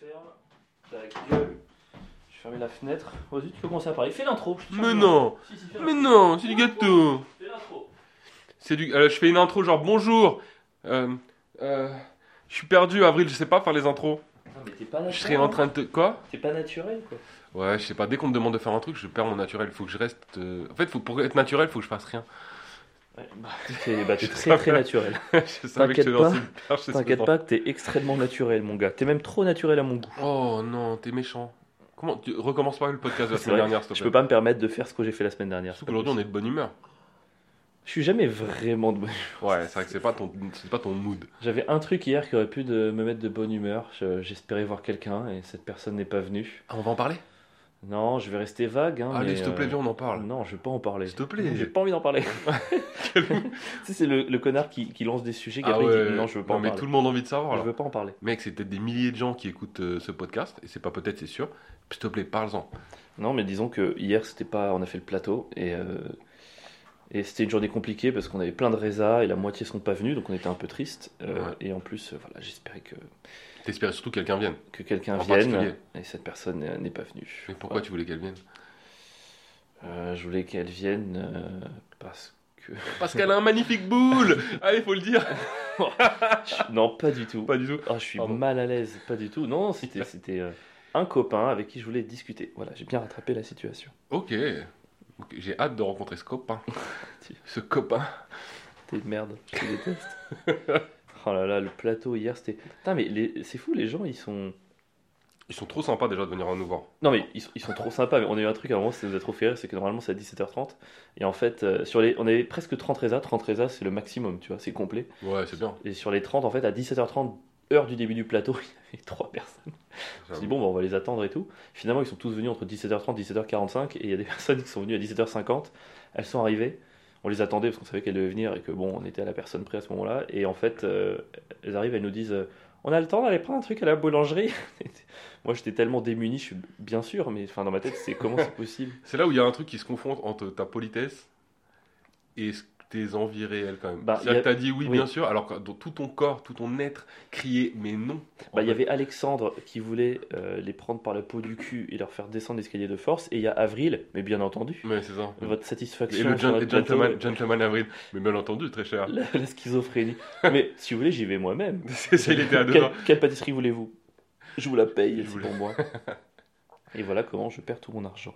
ferme. Ta gueule. Je vais fermer la fenêtre. Vas-y, tu peux commencer à parler. Fais l'intro. je te Mais non Si, si, fais Mais l'intro. non, c'est du gâteau Fais l'intro. C'est du... euh, je fais une intro genre bonjour euh, euh, Je suis perdu, Avril, je sais pas faire les intros. Non, mais t'es pas Je serais en train de te... Quoi? T'es pas naturel, quoi. Ouais, je sais pas, dès qu'on me demande de faire un truc, je perds mon naturel. Faut que je reste... euh, En fait, faut... pour être naturel, faut que je fasse rien. Bah, t'es bah, Je très savais. très naturel. je T'inquiète je te pas, T'inquiète pas t'es extrêmement naturel, mon gars. T'es même trop naturel à mon goût. Oh non, t'es méchant. Comment tu... Recommence pas le podcast de la semaine dernière, s'il te Je plaît. peux pas me permettre de faire ce que j'ai fait la semaine dernière. Surtout qu'aujourd'hui, on est de bonne humeur. Je suis jamais vraiment de bonne Ouais, c'est vrai que c'est pas ton, c'est pas ton mood. J'avais un truc hier qui aurait pu de me mettre de bonne humeur. Je- J'espérais voir quelqu'un et cette personne n'est pas venue. Ah, on va en parler? Non, je vais rester vague. Hein, Allez, mais, s'il te plaît, euh, viens, on en parle. Non, je vais pas en parler. S'il te plaît. J'ai pas envie d'en parler. tu sais, c'est le, le connard qui, qui lance des sujets qui Ah après ouais, dit non, je veux pas en mais parler. tout le monde a envie de savoir Je là. veux pas en parler. Mec, c'est peut-être des milliers de gens qui écoutent euh, ce podcast, et c'est pas peut-être, c'est sûr. S'il te plaît, parle-en. Non, mais disons que hier, c'était pas. On a fait le plateau et. euh, Et c'était une journée compliquée parce qu'on avait plein de résas et la moitié sont pas venus, donc on était un peu triste. Euh, Ouais. Et en plus, voilà, j'espérais que, T'espérais surtout que quelqu'un vienne. que quelqu'un En vienne. Et cette personne n'est- pas venue. Mais pourquoi tu voulais qu'elle vienne Euh, je voulais qu'elle vienne euh, parce que. Parce qu'elle a un magnifique boule Allez, faut le dire non, pas du tout. Pas du tout. Ah, je suis mal à l'aise, pas du tout. Non, c'était c'était euh, un copain avec qui je voulais discuter. Voilà, j'ai bien rattrapé la situation. Ok. J'ai hâte de rencontrer ce copain. Ce copain. T'es une merde, je te déteste. Oh là là, le plateau hier, c'était. Putain, mais les- c'est fou, les gens, ils sont. Ils sont trop sympas déjà de venir nous voir. Non, mais ils, sont- ils sont trop sympas. Mais on a eu un truc à un moment, ça nous a trop fait rire, c'est que normalement c'est à 17h30. Et en fait, euh, sur les, on avait presque 30 résas. 30 résas, c'est le maximum, tu vois, c'est complet. Ouais, c'est bien. Et sur les 30, en fait, à 17h30, heure du début du plateau, il y avait 3 personnes. Je me suis dit, bon, bah, on va les attendre et tout. Finalement, ils sont tous venus entre 17h30 et 17h45. Et il y a des personnes qui sont venues à 17h50. Elles sont arrivées. On les attendait parce qu'on savait qu'elles devaient venir et que bon, on était à la personne près à ce moment-là. Et en fait, euh, elles arrivent, elles nous disent euh, On a le temps d'aller prendre un truc à la boulangerie? Moi, j'étais tellement démuni, je suis bien sûr, mais enfin, dans ma tête, c'est comment c'est possible? C'est là où il y a un truc qui se confronte entre ta politesse et ce- tes envies réelles quand même. Bah, C'est-à-dire y a- que t'as dit oui, oui. bien sûr, alors que dans tout ton corps, tout ton être criait mais non. Bah, Il y avait Alexandre qui voulait euh, les prendre par la peau du cul et leur faire descendre l'escalier de force. Et il y a Avril, mais bien entendu, Mais c'est ça. votre Et satisfaction. le sur gen- notre plateau, gentleman, gentleman Avril. Mais bien entendu, très cher. la, la schizophrénie. mais si vous voulez, j'y vais moi-même. C'est ça, il était à deux Quelle, quelle pâtisserie voulez-vous? Je vous la paye, c'est pour moi. Et voilà comment je perds tout mon argent.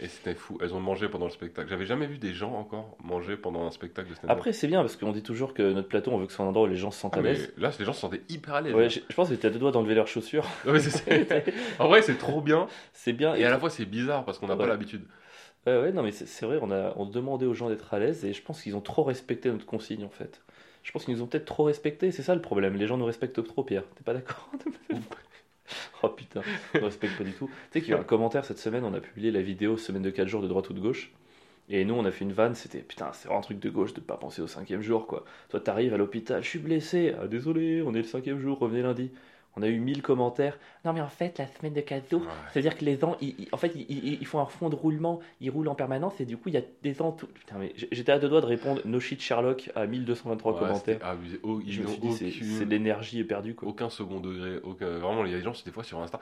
Et c'était fou. Elles ont mangé pendant le spectacle. J'avais jamais vu des gens encore manger pendant un spectacle de stand-up. Après, c'est bien parce qu'on dit toujours que notre plateau, on veut que ce soit un endroit où les gens se sentent Ah, à mais l'aise. là, les gens se sentaient hyper à l'aise. Ouais, je je pense que j'étais à deux doigts d'enlever leurs chaussures. Ouais, en vrai, c'est trop bien. C'est bien. Et à la fois, c'est bizarre parce qu'on n'a Ouais. pas l'habitude. Ouais, ouais, non, mais c'est c'est vrai, on a on demandait aux gens d'être à l'aise et je pense qu'ils ont trop respecté notre consigne en fait. Je pense qu'ils nous ont peut-être trop respecté, c'est ça le problème. Les gens nous respectent trop, Pierre. T'es pas d'accord? Oh putain, on respecte pas du tout. Tu sais qu'il y a eu un commentaire cette semaine, on a publié la vidéo semaine de 4 jours de droite ou de gauche. Et nous, on a fait une vanne, c'était putain, c'est vraiment un truc de gauche de pas penser au cinquième jour quoi. Toi, t'arrives à l'hôpital, je suis blessé, ah, désolé, on est le cinquième jour, revenez lundi. On a eu 1000 commentaires. Non, mais en fait, la semaine de 4 jours, Ouais. c'est-à-dire que les gens, ils- ils- en fait, ils, ils- ils font un fond de roulement, ils roulent en permanence et du coup, il y a des gens. Tout... Putain, mais j'étais à deux doigts de répondre No shit Sherlock à 1223 Ouais, commentaires. abusé. Oh, Je ils me suis dit, c'est- aucune- c'est de l'énergie perdue quoi. aucun second degré. Aucun... Vraiment, il y a des gens, des fois sur Insta.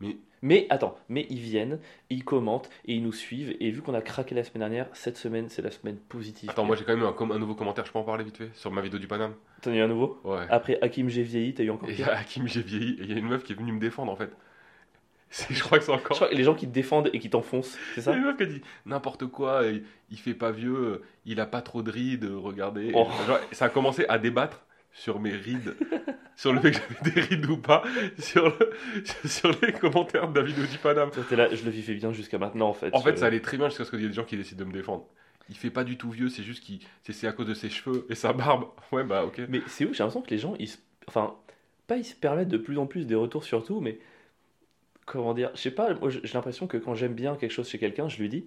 Mais Mais attends, mais ils viennent, ils commentent et ils nous suivent. Et vu qu'on a craqué la semaine dernière, cette semaine, c'est la semaine positive. attends, moi j'ai quand même eu un, com- un nouveau commentaire. Je peux en parler vite fait sur ma vidéo du Paname. T'en as eu un nouveau? Ouais. Après Hakim, j'ai vieilli, t'as eu encore il y a Hakim, j'ai vieilli. Et il y a une meuf qui est venue me défendre en fait. C'est- Je crois que c'est Je encore. crois que les gens qui te défendent et qui t'enfoncent, c'est Il y ça a une meuf qui a dit n'importe quoi, il, il fait pas vieux, il a pas trop de rides, regardez. Oh. Genre, ça a commencé à débattre sur mes rides, sur le fait que j'avais des rides ou pas, sur, le- sur les commentaires de. Toi, t'es là, je le vivais bien jusqu'à maintenant en fait. En fait, ça allait très bien jusqu'à ce qu'il y ait des gens qui décident de me défendre. Il fait pas du tout vieux, c'est juste qu'il c'est à cause de ses cheveux et sa barbe. Ouais, bah ok. Mais c'est où j'ai l'impression que les gens, ils se... enfin, pas ils se permettent de plus en plus des retours sur tout, mais comment dire, je sais pas, moi j'ai l'impression que quand j'aime bien quelque chose chez quelqu'un, je lui dis,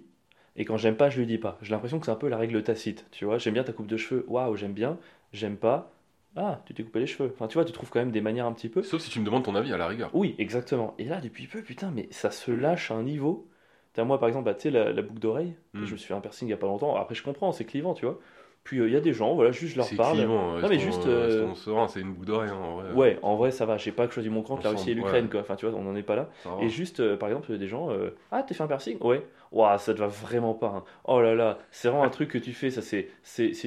et quand j'aime pas, je lui dis pas. J'ai l'impression que c'est un peu la règle tacite, tu vois. J'aime bien ta coupe de cheveux, waouh, j'aime bien, j'aime pas, ah, tu t'es coupé les cheveux. Enfin, tu vois, tu trouves quand même des manières un petit peu. Sauf si tu me demandes ton avis à la rigueur. Oui, exactement. Et là, depuis peu, putain, mais ça se lâche à un niveau. T'as moi, par exemple, bah, tu sais, la, la boucle d'oreille, Mm. je me suis fait un piercing il y a pas longtemps. Après, je comprends, c'est clivant, tu vois. Puis euh, il y a des gens, voilà, juste je leur parle. clivant. Non, mais juste, euh, sereins, c'est une boucle d'oreille. hein, en vrai. Ouais, en vrai, ça va. J'ai pas choisi mon camp, On la Russie et l'Ukraine, ouais. quoi. Enfin, tu vois, on n'en est pas là. Et juste, euh, par exemple, des gens, euh, ah, t'es fait un piercing? Ouais. Waouh, ça te va vraiment pas. hein. Oh là là, c'est vraiment un truc que tu fais, ça c'est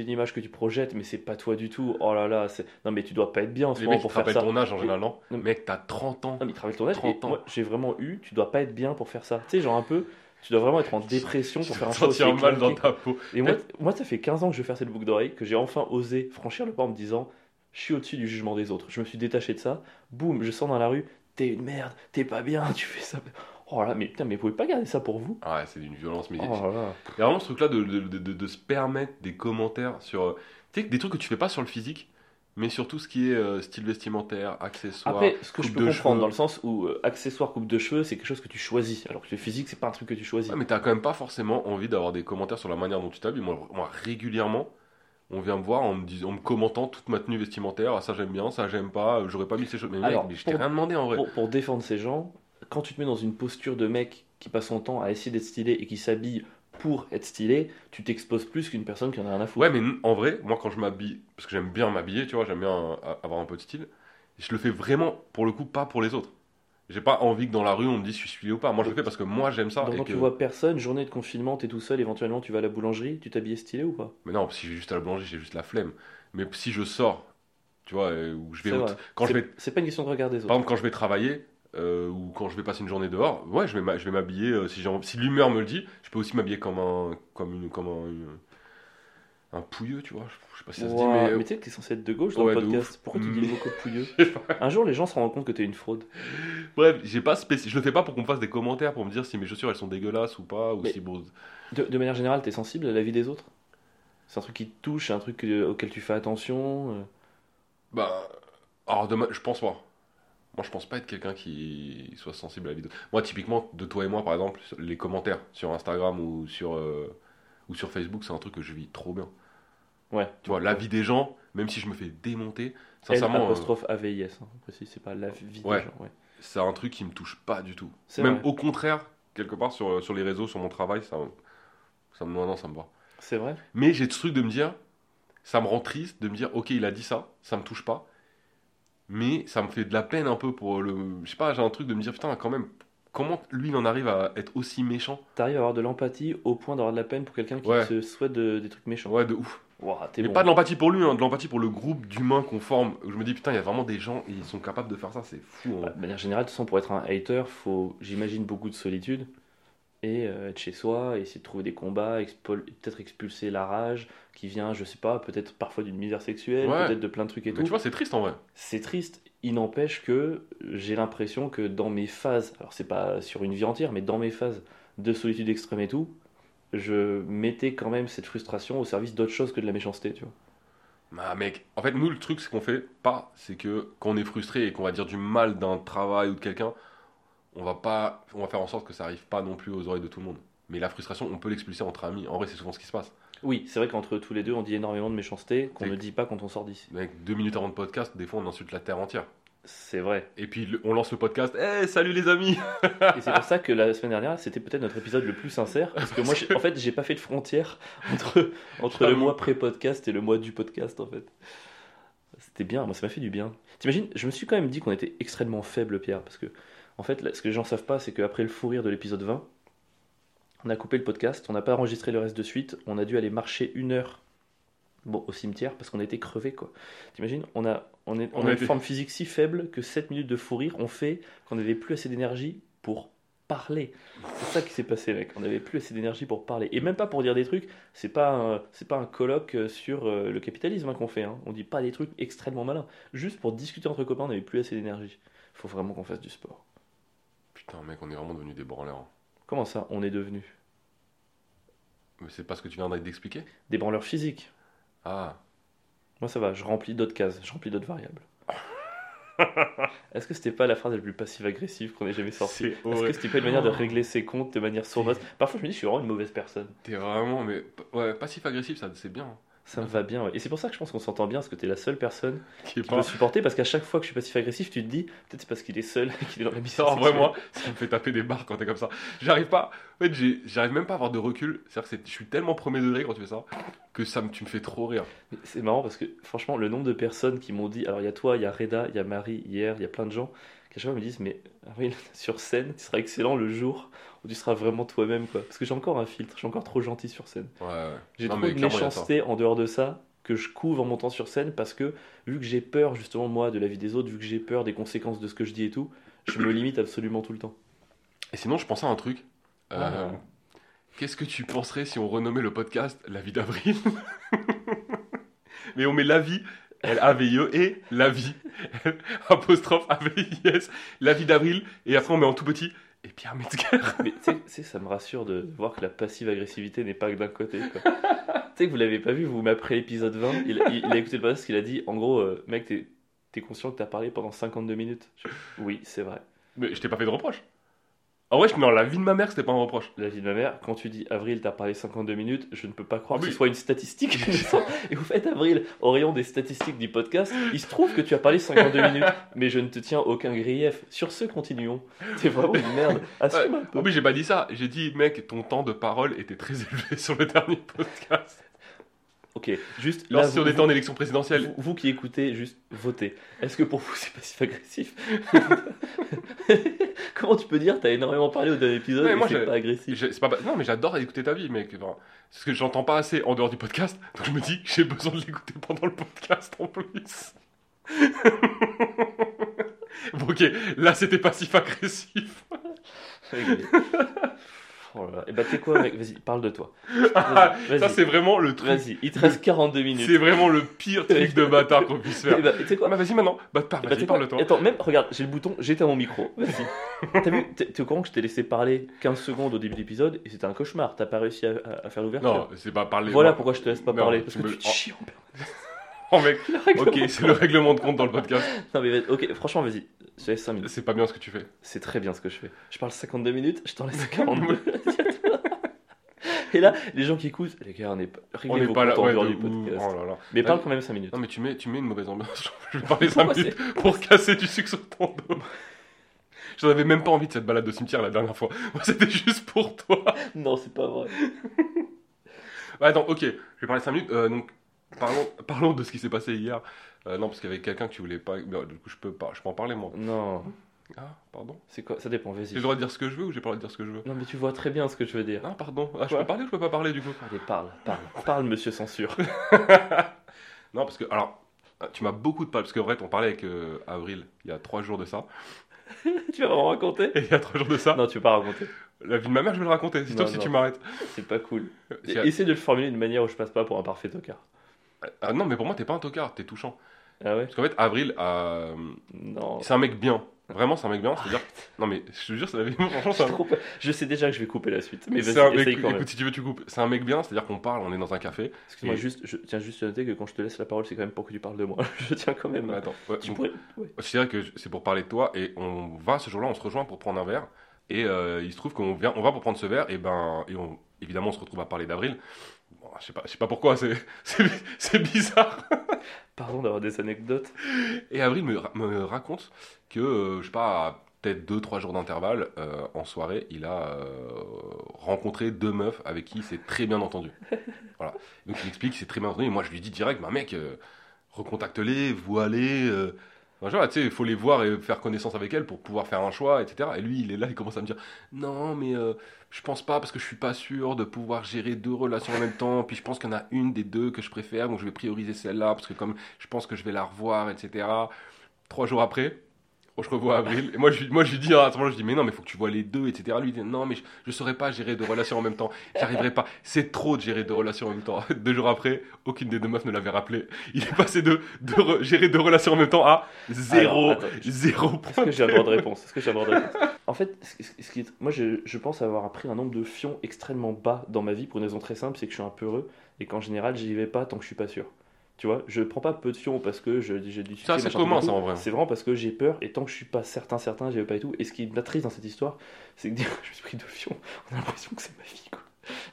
une image que tu projettes, mais c'est pas toi du tout. Oh là là, c'est non mais tu dois pas être bien en ce Les moment mecs, ils pour faire ça. ton âge en général, non Non, mais- Mec, t'as 30 ans. Non mais il travaille ton âge. 30 Et ans. moi, j'ai vraiment eu, tu dois pas être bien pour faire ça. Tu sais, genre un peu, tu dois vraiment être en dépression Tu pour faire un choix sentir mal dans ta peau. Et moi, moi, ça fait 15 ans que je veux faire cette boucle d'oreille, que j'ai enfin osé franchir le pas en me disant, je suis au-dessus du jugement des autres. Je me suis détaché de ça. Boum, je sors dans la rue, t'es une merde, t'es pas bien, tu fais ça. Oh là, mais putain, mais vous pouvez pas garder ça pour vous Ah ouais, c'est d'une violence. Mais Oh il y a vraiment ce truc-là de, de, de- de- de se permettre des commentaires sur. euh, Tu sais, des trucs que tu fais pas sur le physique, mais sur tout ce qui est euh, style vestimentaire, accessoires. Après, ce que je peux de comprendre, cheveux. dans le sens où euh, accessoire, coupe de cheveux, c'est quelque chose que tu choisis, alors que le physique, c'est pas un truc que tu choisis. Ouais, mais t'as quand même pas forcément envie d'avoir des commentaires sur la manière dont tu t'habilles. Moi, moi, régulièrement, on vient me voir en me, dis- en me commentant toute ma tenue vestimentaire. Ah, ça j'aime bien, ça j'aime pas, euh, j'aurais pas mis ces choses. Mais mec, Alors, mais je t'ai rien demandé en vrai. Pour, pour défendre ces gens, quand tu te mets dans une posture de mec qui passe son temps à essayer d'être stylé et qui s'habille pour être stylé, tu t'exposes plus qu'une personne qui en a rien à foutre. Ouais, mais en vrai, moi quand je m'habille, parce que j'aime bien m'habiller, tu vois, j'aime bien euh, avoir un peu de style, je le fais vraiment pour le coup, pas pour les autres. J'ai pas envie que dans la rue on me dise je suis stylé ou pas. Moi je le fais parce que moi j'aime ça. Donc et quand que- tu vois personne, journée de confinement, t'es tout seul, éventuellement tu vas à la boulangerie, tu t'habilles stylé ou pas? Mais non, si je vais juste à la boulangerie, j'ai juste la flemme. Mais si je sors, tu vois, euh, ou je vais quand je C'est- vais C'est pas une question de regard des Par autres. exemple, quand je vais travailler euh, ou quand je vais passer une journée dehors, ouais, je vais m'a- je vais m'habiller. euh, si, si l'humeur me le dit, je peux aussi m'habiller comme un, comme une, comme un, une- un pouilleux, tu vois. Je, sais pas si ça se dit, mais. mais tu sais que t'es censé être de gauche dans Ouais, le podcast. Pourquoi tu dis le mot pouilleux. Un jour, les gens se rendent compte que t'es une fraude. Bref, j'ai pas spéci- je le fais pas pour qu'on me fasse des commentaires pour me dire si mes chaussures elles sont dégueulasses ou pas ou Mais- si bon. De, de manière générale, t'es sensible à la vie des autres? C'est un truc qui te touche, un truc que- auquel tu fais attention euh? Bah, alors demain, je pense pas. Moi, je pense pas être quelqu'un qui soit sensible à la vidéo. Moi, typiquement, de toi et moi, par exemple, les commentaires sur Instagram ou sur euh, ou sur Facebook, c'est un truc que je vis trop bien. Ouais. Tu vois, la vie des gens, même si je me fais démonter, L sincèrement, euh, apostrophe AVIS, hein, précis, c'est pas la vie Ouais. des gens. Ouais. c'est un truc qui me touche pas du tout. C'est Même vrai. au contraire, quelque part sur, sur les réseaux, sur mon travail, ça, ça me non, non, ça me va. C'est vrai Mais j'ai ce truc de me dire, ça me rend triste de me dire, ok, il a dit ça, ça me touche pas, mais ça me fait de la peine un peu pour le, je sais pas, j'ai un truc de me dire, putain, quand même, comment lui il en arrive à être aussi méchant? T'arrives à avoir de l'empathie au point d'avoir de la peine pour quelqu'un qui Ouais. se souhaite de- des trucs méchants. Ouais, de ouf. T'es Mais bon. pas de l'empathie pour lui, hein, de l'empathie pour le groupe d'humains qu'on forme. Où je me dis, putain, il y a vraiment des gens, et ils sont capables de faire ça, c'est fou. hein. Bah, de manière générale, de toute façon, pour être un hater, faut, j'imagine, beaucoup de solitude. Et euh, être chez soi, essayer de trouver des combats, peut-être expulser la rage qui vient, je sais pas, peut-être parfois d'une misère sexuelle, Ouais. peut-être de plein de trucs et Mais tout. tu vois, c'est triste en vrai. C'est triste. Il n'empêche que j'ai l'impression que dans mes phases, alors c'est pas sur une vie entière, mais dans mes phases de solitude extrême et tout, je mettais quand même cette frustration au service d'autre chose que de la méchanceté, tu vois. Bah mec, en fait nous le truc ce qu'on fait pas, c'est que quand on est frustré et qu'on va dire du mal d'un travail ou de quelqu'un, on va pas, on va faire en sorte que ça arrive pas non plus aux oreilles de tout le monde. Mais la frustration, on peut l'expulser entre amis. En vrai, c'est souvent ce qui se passe. Oui, c'est vrai qu'entre tous les deux, on dit énormément de méchanceté qu'on ne dit pas quand on sort d'ici. Mec, deux minutes avant le podcast, des fois on insulte la terre entière. C'est vrai. Et puis le- on lance le podcast, Eh salut les amis Et c'est pour ça que la semaine dernière, c'était peut-être notre épisode le plus sincère. Parce que moi, en fait, j'ai pas fait de frontière entre, entre le J'avoue. mois pré-podcast et le mois du podcast, en fait. C'était bien, moi, ça m'a fait du bien. T'imagines, je me suis quand même dit qu'on était extrêmement faible, Pierre. Parce que, en fait, là, ce que les gens savent pas, c'est qu'après le fou rire de l'épisode 20, on a coupé le podcast, on n'a pas enregistré le reste de suite, on a dû aller marcher une heure bon, au cimetière parce qu'on était crevés, quoi. T'imagines, on a, on, est, on On a a une été- forme physique si faible que 7 minutes de fou rire ont fait qu'on n'avait plus assez d'énergie pour parler. C'est ça qui s'est passé, mec. On n'avait plus assez d'énergie pour parler. Et même pas pour dire des trucs. C'est pas un, c'est pas un colloque euh, sur euh, le capitalisme hein, qu'on fait. hein. On dit pas des trucs extrêmement malins. Juste pour discuter entre copains, on n'avait plus assez d'énergie. Faut vraiment qu'on fasse du sport. Putain mec, on est vraiment devenus des branleurs. hein. Comment ça, on est devenu Mais c'est pas ce que tu viens d'expliquer? Des branleurs physiques. Ah, Moi, ça va. Je remplis d'autres cases. Je remplis d'autres variables. Est-ce que c'était pas la phrase la plus passive-agressive qu'on ait jamais sortie? Est-ce que c'était pas une manière de régler ses comptes de manière sournoise? Parfois, je me dis, je suis vraiment une mauvaise personne. T'es vraiment, mais ouais, passif-agressif, ça c'est bien. Ça me va bien. ouais. Et c'est pour ça que je pense qu'on s'entend bien, parce que t'es la seule personne Qui peut supporter, parce qu'à chaque fois que je suis passif-agressif, tu te dis, peut-être c'est parce qu'il est seul, qu'il est dans la mission. Ça, en vrai, moi, ça me fait taper des barres quand t'es comme ça. J'arrive pas. En fait, j'arrive même pas à avoir de recul. C'est-à-dire que je suis tellement premier degré quand tu fais ça que ça me, tu me fais trop rire. C'est marrant parce que franchement, le nombre de personnes qui m'ont dit, alors il y a toi, il y a Reda, il y a Marie hier, il y a plein de gens qui à chaque fois me disent, mais Avril, sur scène, tu seras excellent le jour où tu seras vraiment toi-même, quoi. Parce que j'ai encore un filtre, je suis encore trop gentil sur scène. Ouais, ouais. J'ai trop de a méchanceté en dehors de ça que je couvre en montant sur scène parce que vu que j'ai peur justement moi de la vie des autres, vu que j'ai peur des conséquences de ce que je dis et tout, je me limite absolument tout le temps. Et sinon, je pensais à un truc. Euh, Ah. Qu'est-ce que tu penserais si on renommait le podcast La vie d'avril Mais on met la vie, L-A-V-I-E, et la vie, apostrophe A-V-I-S, la vie d'avril, et après on met en tout petit, et Pierre Metzger. Mais tu sais- ça me rassure de voir que la passive agressivité n'est pas que d'un côté. tu sais que vous l'avez pas vu, vous après l'épisode 20, il, il- il a écouté le podcast, il a dit en gros, euh, mec, t'es t'es conscient que t'as parlé pendant 52 minutes Je- Oui, c'est vrai. Mais je t'ai pas fait de reproche. En vrai, je non, la vie de ma mère, c'était pas un reproche. La vie de ma mère, quand tu dis Avril, t'as parlé 52 minutes, je ne peux pas croire Ah que oui. ce soit une statistique. Et vous faites Avril, au rayon des statistiques du podcast, il se trouve que tu as parlé 52 minutes, mais je ne te tiens aucun grief. Sur ce, continuons. T'es vraiment une merde. Assume un peu. Oh, mais j'ai pas dit ça. J'ai dit, mec, ton temps de parole était très élevé sur le dernier podcast. Ok, juste Là, si on était en élection présidentielle, Vous, vous qui écoutez, juste votez. Est-ce que pour vous c'est passif-agressif Comment tu peux dire? T'as énormément parlé au dernier épisode et moi, c'est pas agressif. pas, non, mais j'adore écouter ta vie, mec. Enfin, c'est ce que j'entends pas assez en dehors du podcast. Donc je me dis que j'ai besoin de l'écouter pendant le podcast en plus. bon, ok, là c'était passif-agressif. oh là là. Et bah t'es quoi mec Vas-y, parle de toi. Ah, Vas-y, ça, c'est vraiment le truc. Vas-y, il te reste 42 minutes. C'est vraiment le pire truc de bâtard qu'on puisse faire. Et bah, tu sais quoi Ah, bah, vas-y maintenant, bah, parle, Eh bah, vas-y, t'es quoi parle de toi. Attends, même, regarde, j'ai le bouton, j'étais à mon micro. Vas-y. T'as vu T'es au courant que je t'ai laissé parler 15 secondes au début de l'épisode et c'était un cauchemar. T'as pas réussi à, à- à faire l'ouverture. Non, c'est pas parler. Voilà moi. pourquoi je te laisse pas Non, parler. tu Parce que me- tu te chies en permanence. Oh, mec, ok, c'est le règlement de compte dans le podcast. Non mais ok, franchement, vas-y. Je te laisse 5 minutes. C'est pas bien ce que tu fais. C'est très bien ce que je fais. Je parle 52 minutes, je t'en laisse 42. Et là, les gens qui écoutent, les gars, on n'est pas, On vos pas là. Ouais, de du podcast. Oh là là. Mais parle quand même 5 minutes. Non, mais tu mets, tu mets une mauvaise ambiance. Je vais parler 5 Pourquoi minutes pour casser du sucre sur ton dos. J'en avais même pas envie de cette balade au cimetière la dernière fois. Moi, c'était juste pour toi. Non, c'est pas vrai. Ouais, attends, ok, je vais parler 5 minutes. Euh, donc, parlons, parlons de ce qui s'est passé hier. Euh, non, parce qu'il y avait quelqu'un que tu voulais pas. mais, euh, du coup, je peux pas. Je peux en parler moi. Non, Ah, pardon? c'est quoi Ça dépend, J'ai vas-y. le droit de dire ce que je veux ou j'ai pas le droit de dire ce que je veux? Non, mais tu vois très bien ce que je veux dire. Ah, pardon. Ah, je Quoi? peux parler ou je peux pas parler du coup? Allez, parle, parle. Parle, monsieur censure. Non, parce que, alors, tu m'as beaucoup de parlé. Parce qu'en vrai, on parlait avec euh, Avril il y a 3 jours de ça. tu vas vraiment raconter? Et il y a 3 jours de ça, Non, tu veux pas raconter. la vie de ma mère, je vais le raconter. C'est Non, toi si non. tu m'arrêtes. C'est pas cool. Essaye de le formuler d'une manière où je passe pas pour un parfait tocard. Ah, non, mais pour moi, t'es pas un tocard, t'es touchant. Ah ouais Parce qu'en fait, Avril, euh, Non. c'est un mec bien. Vraiment, c'est un mec bien. C'est-à-dire, non, mais je te jure, c'est la. Franchement, c'est Je, un- trouve- je sais déjà que je vais couper la suite. Mais c'est un mec. essaye quand même. Écoute, si tu veux, tu coupes. C'est un mec bien, c'est-à-dire qu'on parle, on est dans un café. Excuse-moi, Et- juste, je tiens juste à noter que quand je te laisse la parole, c'est quand même pour que tu parles de moi. je tiens quand même. Attends, ouais, Tu donc, pourrais. ouais. c'est vrai que c'est pour parler de toi et on va ce jour-là, on se rejoint pour prendre un verre. Et euh, il se trouve qu'on vient, on va pour prendre ce verre et ben, et on, évidemment, on se retrouve à parler d'Avril. Je sais pas, je sais pas pourquoi, c'est, bizarre. Pardon d'avoir des anecdotes. Et Avril me, ra- me raconte que, euh, je sais pas, à peut-être 2-3 jours d'intervalle, euh, en soirée, il a euh, rencontré deux meufs avec qui il s'est très bien entendu. voilà. Donc il explique qu'il s'est très bien entendu. Et moi, je lui dis direct, bah mec, euh, recontacte-les, vois-les. Enfin, tu sais, il faut les voir et faire connaissance avec elles pour pouvoir faire un choix, etc. Et lui, il est là, il commence à me dire, non, mais euh, je pense pas parce que je suis pas sûr de pouvoir gérer deux relations en même temps. Puis je pense qu'il y en a une des deux que je préfère, donc je vais prioriser celle-là parce que comme je pense que je vais la revoir, etc. Trois jours après, je revois Avril. Et moi, je, lui- moi, je lui dis, à ce moment-là, je dis, mais non, mais faut que tu vois les deux, etc. Lui, il dit, non, mais je, je saurais pas gérer deux relations en même temps. J'arriverai pas. C'est trop de gérer deux relations en même temps. Deux jours après, aucune des deux meufs ne l'avait rappelé. Il est passé de, de re- gérer deux relations en même temps à zéro, Alors, attends, je- zéro Est-ce point. que j'ai un droit de réponse? Est-ce que j'ai un droit de réponse? En fait, ce- qui est- moi, je, je pense avoir appris un nombre de fions extrêmement bas dans ma vie pour une raison très simple, c'est que je suis un peu heureux et qu'en général, j'y vais pas tant que je suis pas sûr. Tu vois, je prends pas peu de fions parce que j'ai du succès. Ça, c'est tout, ça, en vrai. C'est vraiment parce que j'ai peur et tant que je suis pas certain, certain, j'y vais pas et tout. Et ce qui m'attriste dans cette histoire, c'est que dire que je me suis pris deux fions, on a l'impression que c'est ma vie, quoi.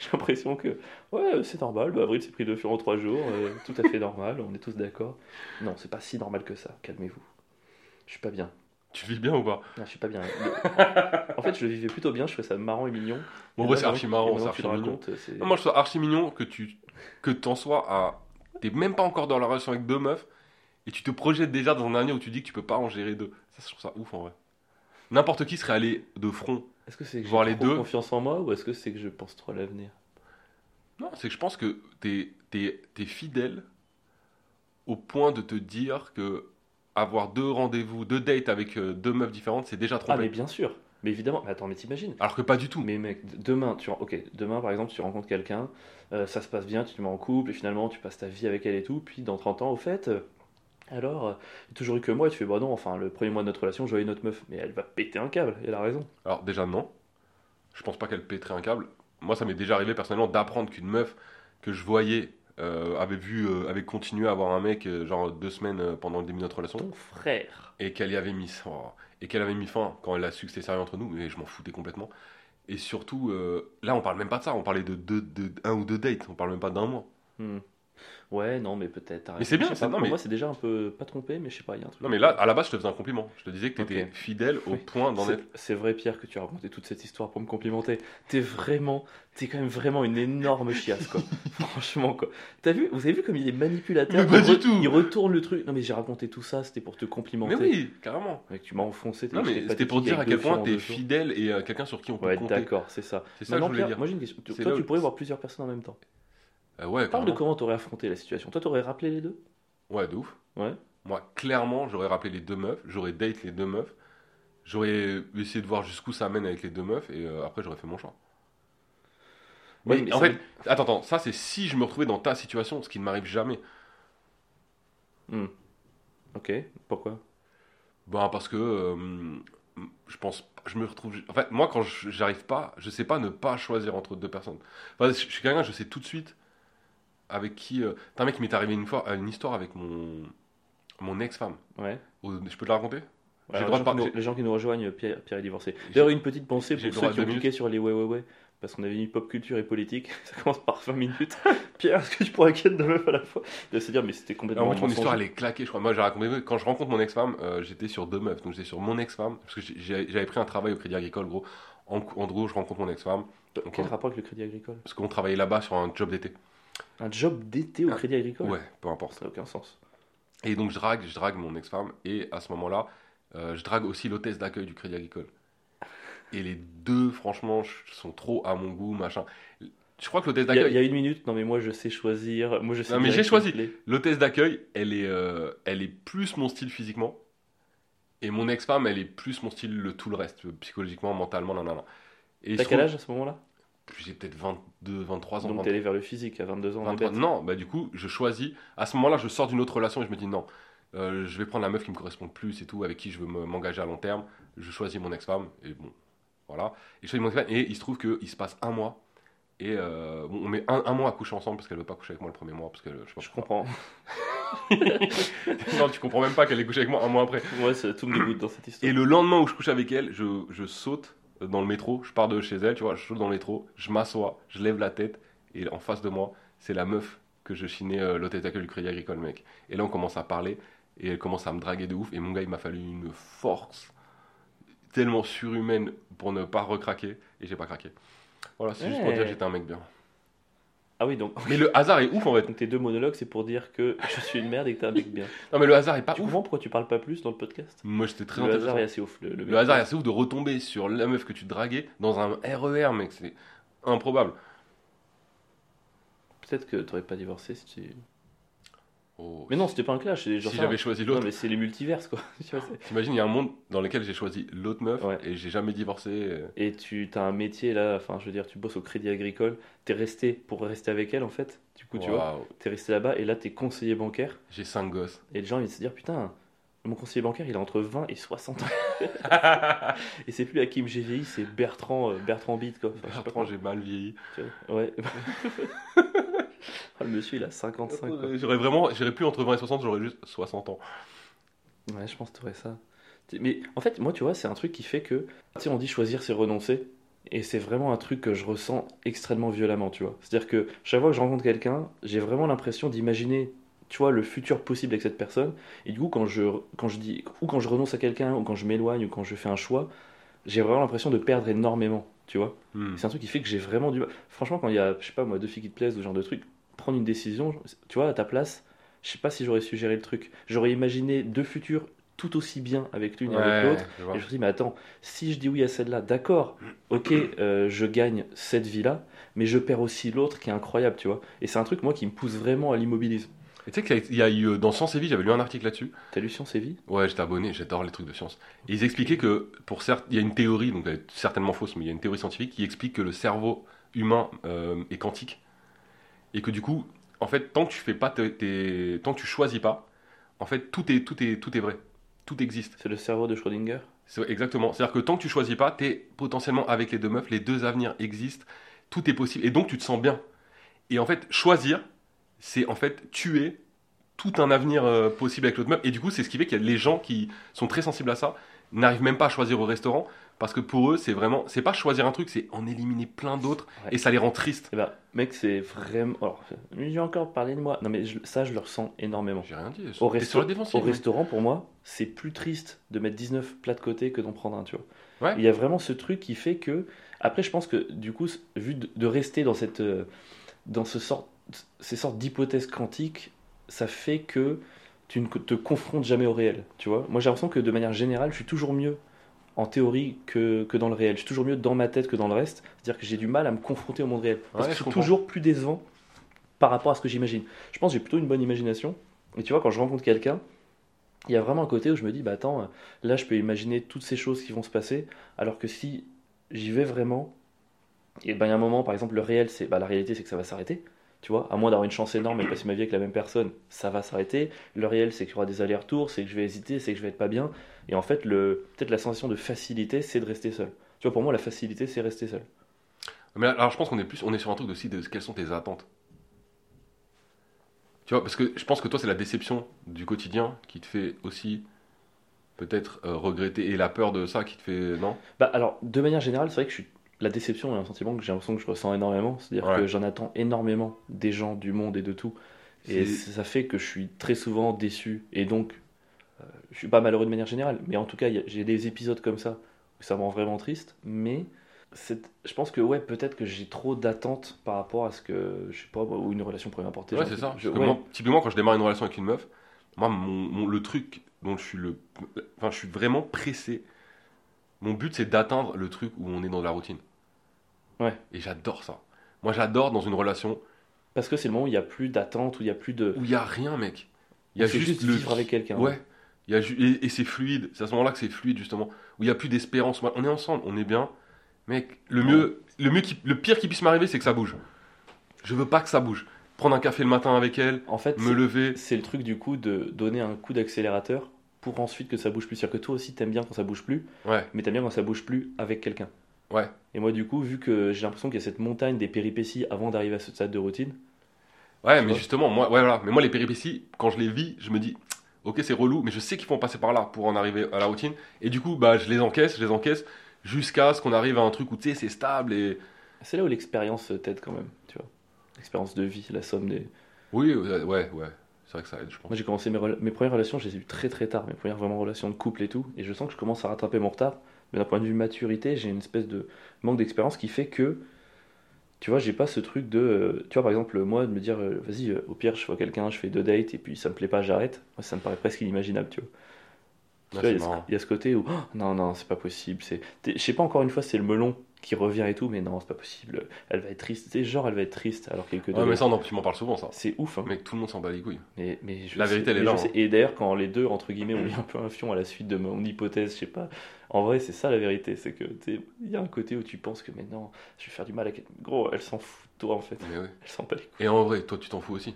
J'ai l'impression que, ouais, c'est normal, bah, Avril s'est pris deux filles en trois jours, euh, tout à fait normal, on est tous d'accord. Non, c'est pas si normal que ça, calmez-vous. Je suis pas bien. Tu vis bien ou pas? Non, je suis pas bien. En fait, je le vivais plutôt bien, je trouvais ça marrant et mignon. Bon, ouais, c'est archi marrant, c'est archi mignon. Non, moi je trouve archi mignon que tu que t'en sois à. T'es même pas encore dans la relation avec deux meufs et tu te projettes déjà dans un dernier où tu dis que tu peux pas en gérer deux. Ça, je trouve ça ouf en vrai. N'importe qui serait allé de front. Est-ce que c'est que Voir j'ai les trop deux. confiance en moi ou est-ce que c'est que je pense trop à l'avenir? Non, c'est que je pense que t'es es, fidèle au point de te dire que avoir deux rendez-vous, deux dates avec euh, deux meufs différentes, c'est déjà Ah, trompé. mais bien sûr. Mais évidemment, mais attends, mais t'imagines Alors que pas du tout. Mais mec, demain, tu, ok, demain par exemple, tu rencontres quelqu'un, euh, ça se passe bien, tu te mets en couple, et finalement tu passes ta vie avec elle et tout, puis dans 30 ans, au fait, euh, alors, euh, toujours eu que moi, et tu fais, bah non, enfin, le premier mois de notre relation, je voyais une autre meuf, mais elle va péter un câble, et elle a raison. Alors déjà non. Je pense pas qu'elle pèterait un câble. Moi ça m'est déjà arrivé personnellement d'apprendre qu'une meuf que je voyais euh, avait vu, euh, avait continué à avoir un mec euh, genre deux semaines pendant le début de notre relation Ton frère. et qu'elle y avait mis oh, et qu'elle avait mis fin quand elle a su que c'était sérieux entre nous, mais je m'en foutais complètement. Et surtout, là on parle même pas de ça, on parlait de, deux, de un ou deux dates, on parle même pas d'un mois. Hmm. Ouais, non, mais peut-être. Mais c'est bien, ça, pas, non, pour mais- moi, c'est déjà un peu, pas trompé, mais je sais pas, il y a un truc. Non mais là, à la base, je te faisais un compliment. Je te disais que tu étais fidèle au Oui. point d'en être. C'est vrai, Pierre, que tu as raconté toute cette histoire pour me complimenter. T'es vraiment, t'es quand même vraiment une énorme chiasse, quoi. Franchement, quoi. T'as vu, vous avez vu comme il est manipulateur? Mais pas du tout. Il retourne le truc. Non, mais j'ai raconté tout ça, c'était pour te complimenter. Mais oui, carrément. Mec, tu m'as enfoncé. Non mais c'était pour dire à quel point t'es fidèle et euh, quelqu'un sur qui on peut Ouais, compter. d'accord, c'est ça. C'est ça que je voulais dire. moi j'ai une question. Toi, tu pourrais voir plusieurs personnes en même temps. Euh, ouais, Parle de comment t'aurais affronté la situation. Toi, t'aurais rappelé les deux? Ouais, de ouf. Ouais. Moi, clairement, j'aurais rappelé les deux meufs, j'aurais date les deux meufs, j'aurais essayé de voir jusqu'où ça mène avec les deux meufs et euh, après j'aurais fait mon choix. Mais, mais en fait, attends, attends, ça c'est si je me retrouvais dans ta situation, ce qui ne m'arrive jamais. Hmm. Ok, pourquoi? Ben parce que euh, je pense, je me retrouve. En fait, moi quand j'arrive pas, je sais pas ne pas choisir entre deux personnes. Enfin, je suis quelqu'un, je sais tout de suite avec qui. euh, T'as un mec qui m'est arrivé une fois, une histoire avec mon mon ex-femme. Ouais. Je peux te la raconter? J'ai Alors, le droit les, de gens par- nous, les gens qui nous rejoignent, Pierre, Pierre est divorcé. J'ai- D'ailleurs, une petite pensée pour ceux qui ont cliqué sur les ouais ouais ouais, parce qu'on avait mis pop culture et politique. Ça commence par 20 minutes. Pierre, est-ce que tu pourrais quitter deux meufs à la fois? De se dire, mais c'était complètement. Alors, moi, mon histoire, elle est claquée, je crois. Moi, j'ai raconté, quand je rencontre mon ex-femme, euh, j'étais sur deux meufs. Donc, j'étais sur mon ex-femme, parce que j'avais pris un travail au Crédit Agricole, gros. En, en gros, je rencontre mon ex-femme, Quel rapport avec le crédit agricole? Parce qu'on travaillait là-bas sur un job d'été. Un job d'été au Ah, crédit agricole Ouais, peu importe. Ça n'a aucun sens. Et donc, je drague, je drague mon ex-femme, et à ce moment-là, euh, je drague aussi l'hôtesse d'accueil du Crédit Agricole. Et les deux, franchement, ch- sont trop à mon goût, machin. Je crois que l'hôtesse Il y, a, il d'accueil, y a une minute, non mais moi je sais choisir. Moi je sais Non, mais j'ai choisi. l'hôtesse d'accueil, elle est, euh, elle est plus mon style physiquement. Et mon ex-femme, elle est plus mon style le tout le reste, psychologiquement, mentalement, il T'as quel âge à ce moment-là? J'ai peut-être 22, 23 ans. Donc 23, t'es allé vers le physique à 22 ans. on est 23. bête. Non, bah du coup, je choisis. À ce moment-là, je sors d'une autre relation et je me dis non, euh, je vais prendre la meuf qui me correspond le plus et tout, avec qui je veux me- m'engager à long terme. Je choisis mon ex-femme et bon, voilà. Et je choisis mon ex-femme et il se trouve qu'il se passe un mois. Et euh, bon, on met un, un mois à coucher ensemble parce qu'elle veut pas coucher avec moi le premier mois. Parce que, je pas Je comprends. non, tu comprends même pas qu'elle est couchée avec moi un mois après. Moi ça, tout me dégoûte dans cette histoire. Et le lendemain où je couche avec elle, je, je saute dans le métro, je pars de chez elle, tu vois, je saute dans le métro, je m'assois, je lève la tête, et en face de moi, c'est la meuf que je chinais euh, l'hôtel d'accueil du Crédit Agricole, mec. Et là, on commence à parler, et elle commence à me draguer de ouf, et mon gars, il m'a fallu une force tellement surhumaine pour ne pas recraquer, et j'ai pas craqué. Voilà, c'est juste pour dire que j'étais un mec bien. Ah oui donc. Mais le hasard est ouf en fait. Donc tes deux monologues c'est pour dire que je suis une merde et que t'es un mec bien. Non, mais le hasard est pas tu ouf. comprends pourquoi tu parles pas plus dans le podcast? Moi, j'étais très Le hasard est assez ouf. Le, le Le hasard est assez ouf de retomber sur la meuf que tu draguais dans un RER, mec. C'est improbable. Peut-être que t'aurais pas divorcé si tu. Oh, Mais non, c'était pas un clash. genre si j'avais choisi Non l'autre, mais c'est les multiverses quoi. T'imagines, il y a un monde dans lequel j'ai choisi l'autre meuf Ouais. et j'ai jamais divorcé. euh. Et tu as un métier là, enfin je veux dire, tu bosses au Crédit Agricole, t'es resté pour rester avec elle en fait. Du coup, tu vois, t'es resté là-bas et là t'es conseiller bancaire. J'ai cinq gosses. Et les gens ils se dire putain, mon conseiller bancaire il a entre 20 et 60 ans. et c'est plus Hakim GVI, c'est Bertrand, euh, Bertrand Bide quoi. Enfin, Bertrand, j'ai mal vieilli. Ouais. Ah, le monsieur il a 55 quoi. Euh, J'aurais vraiment, j'irais plus entre 20 et 60, j'aurais juste 60 ans. Ouais, je pense que t'aurais ça. Mais en fait, moi tu vois, c'est un truc qui fait que, tu sais, on dit choisir c'est renoncer. Et c'est vraiment un truc que je ressens extrêmement violemment, tu vois. C'est-à-dire que chaque fois que je rencontre quelqu'un, j'ai vraiment l'impression d'imaginer, tu vois, le futur possible avec cette personne. Et du coup, quand je, quand je dis, ou quand je renonce à quelqu'un, ou quand je m'éloigne, ou quand je fais un choix, j'ai vraiment l'impression de perdre énormément, tu vois. Hmm. C'est un truc qui fait que j'ai vraiment du mal. Franchement, quand il y a, je sais pas moi, deux filles qui te plaisent ou ce genre de truc, prendre une décision, tu vois, à ta place, je sais pas si j'aurais su gérer le truc. J'aurais imaginé deux futurs tout aussi bien avec l'une et avec l'autre. Et je me dis, mais attends, si je dis oui à celle-là, d'accord, ok, euh, je gagne cette vie-là, mais je perds aussi l'autre qui est incroyable, tu vois. Et c'est un truc, moi, qui me pousse vraiment à l'immobilisme. Et tu sais qu'il y a eu, euh, dans Science et Vie, j'avais lu un article là-dessus. T'as lu Science et Vie? Ouais, j'étais abonné, j'adore les trucs de science. Et ils expliquaient que, pour certes, il y a une théorie, donc elle est certainement fausse, mais il y a une théorie scientifique qui explique que le cerveau humain euh, est quantique. Et que du coup, en fait, tant que tu fais pas tes, tes- tant que tu choisis pas, en fait, tout est, tout est, tout est vrai. Tout existe. C'est le cerveau de Schrödinger? C'est exactement. C'est-à-dire que tant que tu choisis pas, tu es potentiellement avec les deux meufs, les deux avenirs existent, tout est possible. Et donc tu te sens bien. Et en fait, choisir, c'est en fait tuer tout un avenir euh, possible avec l'autre meuf. Et du coup, c'est ce qui fait qu'il y a les gens qui sont très sensibles à ça, n'arrivent même pas à choisir au restaurant, parce que pour eux, c'est vraiment, c'est pas choisir un truc, c'est en éliminer plein d'autres, Ouais. et ça les rend tristes. Eh ben, mec, c'est vraiment. Alors, j'ai encore parlé de moi. Non, mais je- ça, je le ressens énormément. J'ai rien dit. Au, T'es resto- sur la défensive. au restaurant, pour moi, c'est plus triste de mettre 19 plats de côté que d'en prendre un, tu vois. Ouais. Il y a vraiment ce truc qui fait que. Après, je pense que, du coup, vu de, de rester dans, cette, euh, dans ce sort, ces sortes d'hypothèses quantiques, ça fait que tu ne te confrontes jamais au réel, tu vois. Moi, j'ai l'impression que, de manière générale, je suis toujours mieux en théorie que, que dans le réel. Je suis toujours mieux dans ma tête que dans le reste. C'est-à-dire que j'ai du mal à me confronter au monde réel. Parce Ouais, que je comprends. toujours plus décevant par rapport à ce que j'imagine. Je pense que j'ai plutôt une bonne imagination. Et tu vois, quand je rencontre quelqu'un, il y a vraiment un côté où je me dis, bah attends, là je peux imaginer toutes ces choses qui vont se passer, alors que si j'y vais vraiment, et ben il y a un moment, par exemple, le réel, c'est bah, la réalité, c'est que ça va s'arrêter. Tu vois, à moins d'avoir une chance énorme et de passer ma vie avec la même personne, ça va s'arrêter. Le réel, c'est qu'il y aura des allers-retours, c'est que je vais hésiter, c'est que je vais être pas bien. Et en fait, peut-être la sensation de facilité, c'est de rester seul. Tu vois, pour moi, la facilité, c'est rester seul. Mais alors je pense qu'on est plus, on est sur un truc aussi de quelles sont tes attentes? Tu vois, parce que je pense que toi c'est la déception du quotidien qui te fait aussi peut-être euh, regretter et la peur de ça qui te fait non? Bah alors, de manière générale, c'est vrai que je suis... la déception est un sentiment que j'ai l'impression que je ressens énormément. C'est-à-dire Ouais. que j'en attends énormément des gens, du monde et de tout. Et ça fait que je suis très souvent déçu. Et donc, euh, je suis pas malheureux de manière générale. Mais en tout cas, j'ai des épisodes comme ça où ça me rend vraiment triste. Mais je pense que, ouais, peut-être que j'ai trop d'attentes par rapport à ce que, je sais pas, où une relation pourrait m'apporter. Ouais c'est ça. je- Parce que ouais. moi, typiquement quand je démarre une relation avec une meuf, moi mon, mon- le truc dont je suis le, enfin je suis vraiment pressé. Mon but c'est d'atteindre le truc où on est dans la routine. Ouais. Et j'adore ça. Moi j'adore dans une relation Parce que c'est le moment où il n'y a plus d'attente, où il n'y a plus de. où il y a rien mec. Il y a juste, juste le vivre avec quelqu'un. Ouais. Il y a ju- et, et c'est fluide. C'est à ce moment-là que c'est fluide, justement. Où il n'y a plus d'espérance. On est ensemble, on est bien. Mec, le, mieux, le, mieux qui- le pire qui puisse m'arriver, c'est que ça bouge. Je veux pas que ça bouge. Prendre un café le matin avec elle, En fait, me lever. c'est le truc du coup de donner un coup d'accélérateur pour ensuite que ça bouge plus. C'est-à-dire que toi aussi t'aimes bien quand ça bouge plus, Ouais, mais t'aimes bien quand ça bouge plus avec quelqu'un. Ouais. Et moi du coup, vu que j'ai l'impression qu'il y a cette montagne des péripéties avant d'arriver à ce stade de routine, Ouais, mais justement, moi, ouais, voilà. Mais moi, les péripéties, quand je les vis, je me dis, ok, c'est relou, mais je sais qu'ils vont passer par là pour en arriver à la routine. Et du coup, bah, je les encaisse, je les encaisse jusqu'à ce qu'on arrive à un truc où, tu sais, c'est stable et. c'est là où l'expérience t'aide quand même, tu vois. L'expérience de vie, la somme des. Oui, ouais, ouais. C'est vrai que ça aide, je pense. Moi j'ai commencé mes premières relations, je les ai eues très très tard, mes premières vraiment relations de couple et tout, et je sens que je commence à rattraper mon retard. Mais d'un point de vue maturité, j'ai une espèce de manque d'expérience qui fait que, tu vois, j'ai pas ce truc de, euh, tu vois, par exemple, moi, de me dire, euh, vas-y, euh, au pire, je vois quelqu'un, je fais deux dates, et puis ça me plaît pas, j'arrête. Moi, ça me paraît presque inimaginable, tu vois. Il, y a ce, marrant. il y a ce côté où, Oh, non, non, c'est pas possible. Je sais pas encore une fois, c'est le melon qui revient et tout, mais non, c'est pas possible. Elle va être triste. Sais, genre, elle va être triste, alors qu'elle que Ouais, mais ça, non, tu m'en parles souvent, ça. C'est ouf, hein. Mais tout le monde s'en bat les couilles. Mais, mais je La sais- vérité, elle est mais là, hein. Et d'ailleurs, quand les deux, entre guillemets, ont mis un peu un fion à la suite de mon hypothèse, je sais pas. En vrai, c'est ça la vérité. C'est que, il y a un côté où tu penses que maintenant, je vais faire du mal à quelqu'un. Gros, elle s'en fout de toi, en fait. Mais ouais. Elle s'en bat les couilles. Et en vrai, toi, tu t'en fous aussi.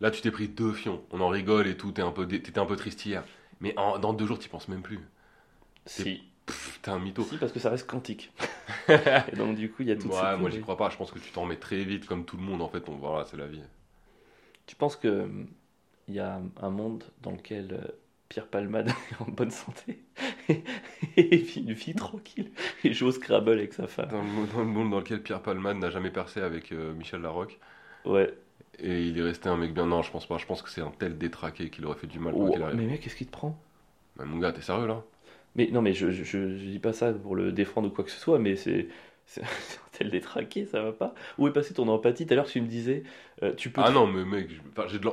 Là, tu t'es pris deux fions. On en rigole et tout. T'es un peu, t'étais un peu triste hier. Mais en- dans deux jours, t'y penses même plus. Si. T'es un mytho. Si, parce que ça reste quantique. et donc, du coup, il y a toute Ouais, cette moi, j'y crois pas. Je pense que tu t'en remets très vite, comme tout le monde. En fait, on, voilà, c'est la vie. Tu penses que hum, il y a un monde dans lequel euh, Pierre Palmade est en bonne santé? Et vit une vie tranquille et joue au Scrabble avec sa femme. Dans le, mo- dans le monde dans lequel Pierre Palmade n'a jamais percé avec euh, Michel Larocque. Ouais. Et il est resté un mec bien. Non, je pense pas. Je pense que c'est un tel détraqué qu'il aurait fait du mal. Oh, qu'il mais mec, qu'est-ce qui te prend? Mais mon gars, t'es sérieux là? Mais non, mais je, je, je- je dis pas ça pour le défendre ou quoi que ce soit, mais c'est. C'est un tel détraqué, ça va pas Où est passée ton empathie Tout à l'heure, tu me disais, euh, tu peux. Ah te- non, mais mec, j'ai de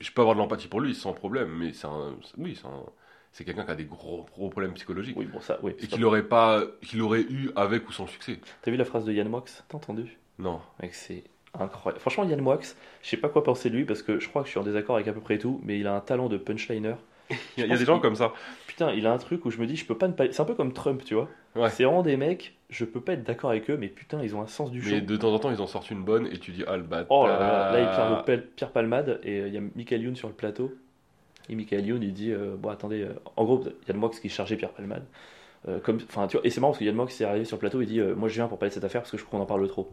je peux avoir de l'empathie pour lui sans problème, mais c'est un, oui, c'est un- c'est quelqu'un qui a des gros, gros problèmes psychologiques Oui, bon, ça, oui. et qu'il pas- aurait pas, qu'il aurait eu avec ou sans succès. T'as vu la phrase de Yann Moix T'as entendu? Non. Mec, c'est incroyable. Franchement, Yann Moix, je sais pas quoi penser de lui parce que je crois que je suis en désaccord avec à peu près tout, mais il a un talent de punchliner. Il y a, il y a des gens qu'il- comme ça. Putain, il a un truc où je me dis, je peux pas ne pas. C'est un peu comme Trump, tu vois. Ouais. C'est vraiment des mecs, je peux pas être d'accord avec eux, mais putain, ils ont un sens du show. Mais de temps en temps, ils en sortent une bonne et tu dis ah le bâtard. Oh là là, là il parle de Pel- Pierre Palmade et euh, il y a Michael Youn sur le plateau. Et Michael Youn il dit euh, Bon, attendez, euh, en gros, Yann Moix qui chargeait Pierre Palmade. Euh, comme, enfin, tu vois, et c'est marrant parce que Yann Moix est arrivé sur le plateau, il dit Moi je viens pour parler de cette affaire parce que je crois qu'on en parle trop.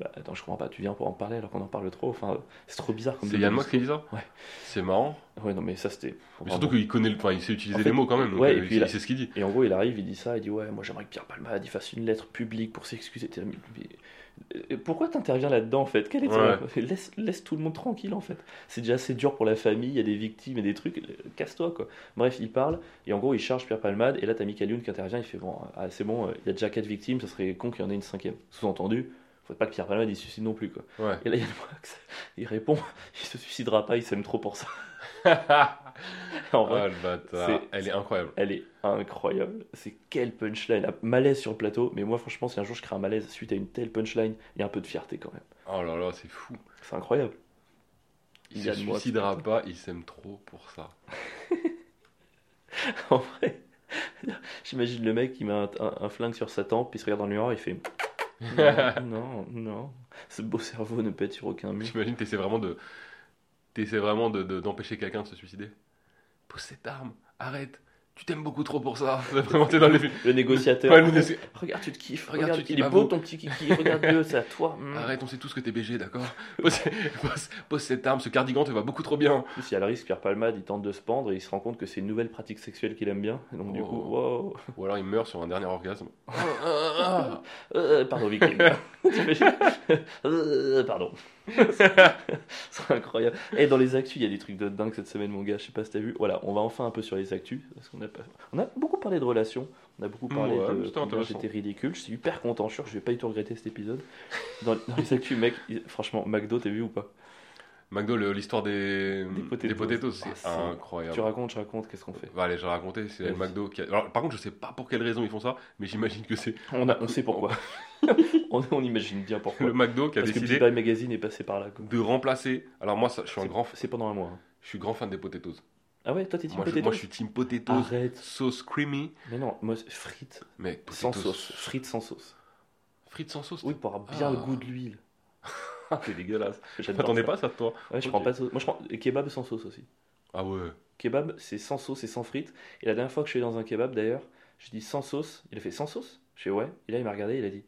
Bah attends, je comprends pas, tu viens pour en parler alors qu'on en parle trop. Enfin, c'est trop bizarre comme C'est Yann Moix qui dit ça Ouais. C'est marrant. Ouais, non, mais ça c'était. Mais surtout qu'il connaît, le- enfin, il sait utiliser En fait, les mots quand même. donc, ouais, euh, et puis il, a- sait ce qu'il dit. Et en gros, il arrive, il dit ça, il dit Ouais, moi j'aimerais que Pierre Palmade il fasse une lettre publique pour s'excuser. Mais- euh, Pourquoi t'interviens là-dedans en fait? Quel est ton- laisse, laisse tout le monde tranquille en fait. C'est déjà assez dur pour la famille, il y a des victimes et des trucs. euh, Casse-toi quoi. Bref, il parle et en gros, il charge Pierre Palmade. Et là, t'as Michael Youn qui intervient. Il fait Bon, ah, c'est bon, euh, il y a déjà quatre victimes, ça serait con qu'il y en ait une cinquième. Sous-entendu, faut pas que Pierre Palmade il se suicide non plus quoi. Ouais. Et là, il y a le Moix, il répond Il se suicidera pas, il s'aime trop pour ça. en vrai, c'est- Elle est incroyable. elle est incroyable. C'est quelle punchline. Un malaise sur le plateau. Mais moi, franchement, si un jour je crée un malaise suite à une telle punchline, il y a un peu de fierté quand même. Oh là là, c'est fou. C'est incroyable. Il Yann se suicidera pas, il s'aime trop pour ça. En vrai, j'imagine le mec qui met un, un- un flingue sur sa tempe, puis il se regarde dans le miroir, il fait Non, non, non. Ce beau cerveau ne pète sur aucun mur. J'imagine t'essaies vraiment de t'essaies vraiment de, de- d'empêcher quelqu'un de se suicider. Pose cette arme, arrête. Tu t'aimes beaucoup trop pour ça. Vraiment, t'es dans les films. Le négociateur. Ouais, le négociateur. Regarde, tu te kiffes. Regarde, Regarde, tu te il est beau vous. ton petit kiki. Regarde-le, c'est à toi. Mm. Arrête, on sait tous que t'es BG, d'accord pose, pose- pose cette arme, ce cardigan te va beaucoup trop bien. En plus, il y a le risque, Pierre Palmade, il tente de se pendre et il se rend compte que c'est une nouvelle pratique sexuelle qu'il aime bien. Donc, du Oh. coup, wow. Ou alors il meurt sur un dernier orgasme. Euh, pardon, victime. Euh, Pardon. c'est incroyable. Et dans les actus, il y a des trucs de dingue cette semaine, mon gars. Je sais pas si t'as vu. Voilà, on va enfin un peu sur les actus. Parce qu'on a, pas... on a beaucoup parlé de relations. On a beaucoup parlé Ouais, de j'étais ridicule. Je suis hyper content. Je suis sûr je vais pas du tout regretter cet épisode. Dans, dans les actus, mec, franchement, McDo, t'as vu ou pas? McDo, l'histoire des, Des potatoes. potatoes, c'est Ah, c'est- incroyable. Tu racontes, je raconte, qu'est-ce qu'on fait Bah, allez, je vais raconter, c'est le Vas-y. McDo qui a... Alors, par contre, je sais pas pour quelle raison ils font ça, mais j'imagine que c'est on, a- on sait pourquoi. on, on imagine bien pourquoi. le McDo qui a Parce décidé Bang Magazine est passé par là. quoi. de remplacer. Alors moi, ça, je suis un grand, C'est pendant un mois. hein. je suis grand fan des potatoes. Ah ouais, toi t'es team Moi, je, potatoes moi, je suis team potatoes, Arrête. sauce creamy, Mais non, moi frites mais sans sauce. Frites sans sauce. Frites sans sauce. Oui, pour avoir bien Ah. le goût de l'huile. c'est dégueulasse. Je m'attendais pas ça de toi. Ouais, je prends pas de sauce. Moi je prends kebab sans sauce aussi. Ah ouais. Kebab c'est sans sauce et sans frites. Et la dernière fois que je suis allé dans un kebab d'ailleurs, je dis sans sauce. Il a fait sans sauce? Je fais ouais. Et là il m'a regardé, il a dit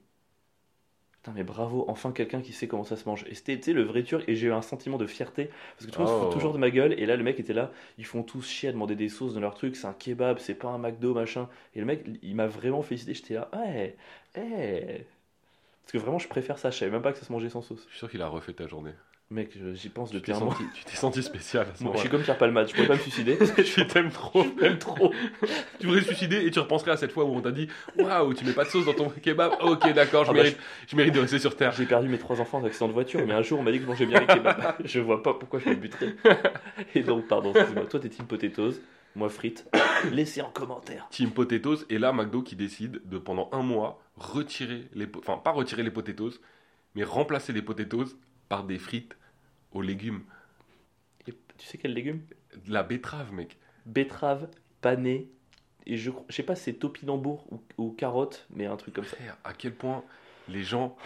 Putain, mais bravo, enfin quelqu'un qui sait comment ça se mange. Et c'était le vrai turc, et j'ai eu un sentiment de fierté, parce que tout le monde se Oh. fout toujours de ma gueule, et là le mec était là, ils font tous chier à demander des sauces dans leur truc, c'est un kebab, c'est pas un McDo, machin. Et le mec, il m'a vraiment félicité, j'étais là, ouais, ouais. Parce que vraiment, je préfère ça, je savais même pas que ça se mangeait sans sauce. Je suis sûr qu'il a refait ta journée. Mec, j'y pense depuis un mois. senti, tu t'es senti spécial à ce Moi, je suis comme Pierre Palmade, je pourrais pas me suicider. Je t'aime trop. J'aime trop. Tu voudrais te suicider et tu repenserais à cette fois où on t'a dit Waouh, tu mets pas de sauce dans ton kebab Ok, d'accord, je, Ah bah, mérite, je mérite de rester sur terre. J'ai perdu mes trois enfants en accident de voiture, mais un jour on m'a dit que je mangeais bien les kebabs. Je vois pas pourquoi je me buterais. Et donc, pardon, excuse-moi. Toi, t'es team potatoes, moi frites. Laissez en commentaire. Team Potatoes, et là, McDo qui décide de pendant un mois retirer les. Enfin, pas retirer les potatoes, mais remplacer les potatoes par des frites aux légumes. Et tu sais quel légume De la betterave, mec. Betterave, panais, et je, je sais pas si c'est topinambour ou, ou carotte, mais un truc comme ça. Frère, à quel point les gens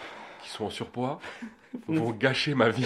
qui sont en surpoids vont gâcher ma vie.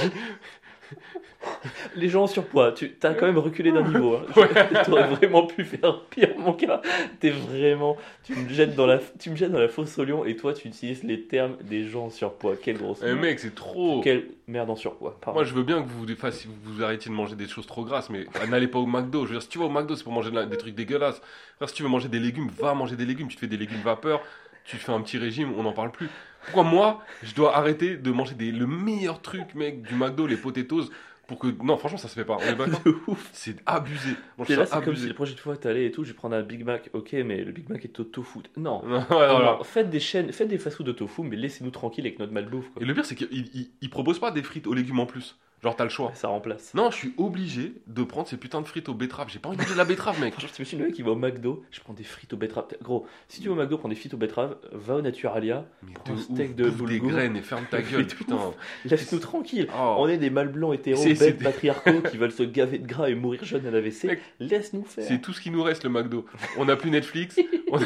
Les gens en surpoids, tu as quand même reculé d'un niveau. Hein. Ouais. T'aurais vraiment pu faire pire, mon gars. T'es vraiment. Tu me jettes dans la, tu me jettes dans la fosse au lion et toi, tu utilises les termes des gens en surpoids. Quelle grosse. Eh, mec, c'est trop. Quelle merde en surpoids. Pardon. Moi, je veux bien que vous, fassiez- vous arrêtiez de manger des choses trop grasses, mais n'allez pas au McDo. Je veux dire, si tu vas au McDo, c'est pour manger des trucs dégueulasses. Si tu veux manger des légumes, va manger des légumes. Tu te fais des légumes vapeur, tu fais un petit régime, on n'en parle plus. Pourquoi moi, je dois arrêter de manger des, le meilleur truc, mec, du McDo, les potatoes, pour que. Non, franchement, ça se fait pas. On est d'accord. C'est abusé. Moi, je là, c'est comme si la prochaine fois t'allais et tout, je vais prendre un Big Mac. Ok, mais le Big Mac est au tofu. Non. Voilà. non, Faites des chaînes, faites des fast-food de tofu, mais laissez-nous tranquilles avec notre malbouffe. Quoi. Et le pire, c'est qu'ils ils- ils proposent pas des frites aux légumes en plus. Genre, t'as le choix. Ça remplace. Non, je suis obligé de prendre ces putains de frites aux betteraves. J'ai pas envie de manger de la betterave, mec. Franchement, t'imagines le mec qui va au McDo, je prends des frites aux betteraves. Gros, si tu vas au McDo, prends des frites aux betteraves, va au Naturalia, Mais Prends un steak ouf, de bouffe des graines et ferme ta Mais gueule, putain. laisse-nous tranquilles. Oh. On est des mâles blancs hétéros, bêtes, des- patriarcaux qui veulent se gaver de gras et mourir jeunes à l'AVC. Laisse-nous faire. C'est tout ce qui nous reste, le McDo. On n'a plus Netflix, on a,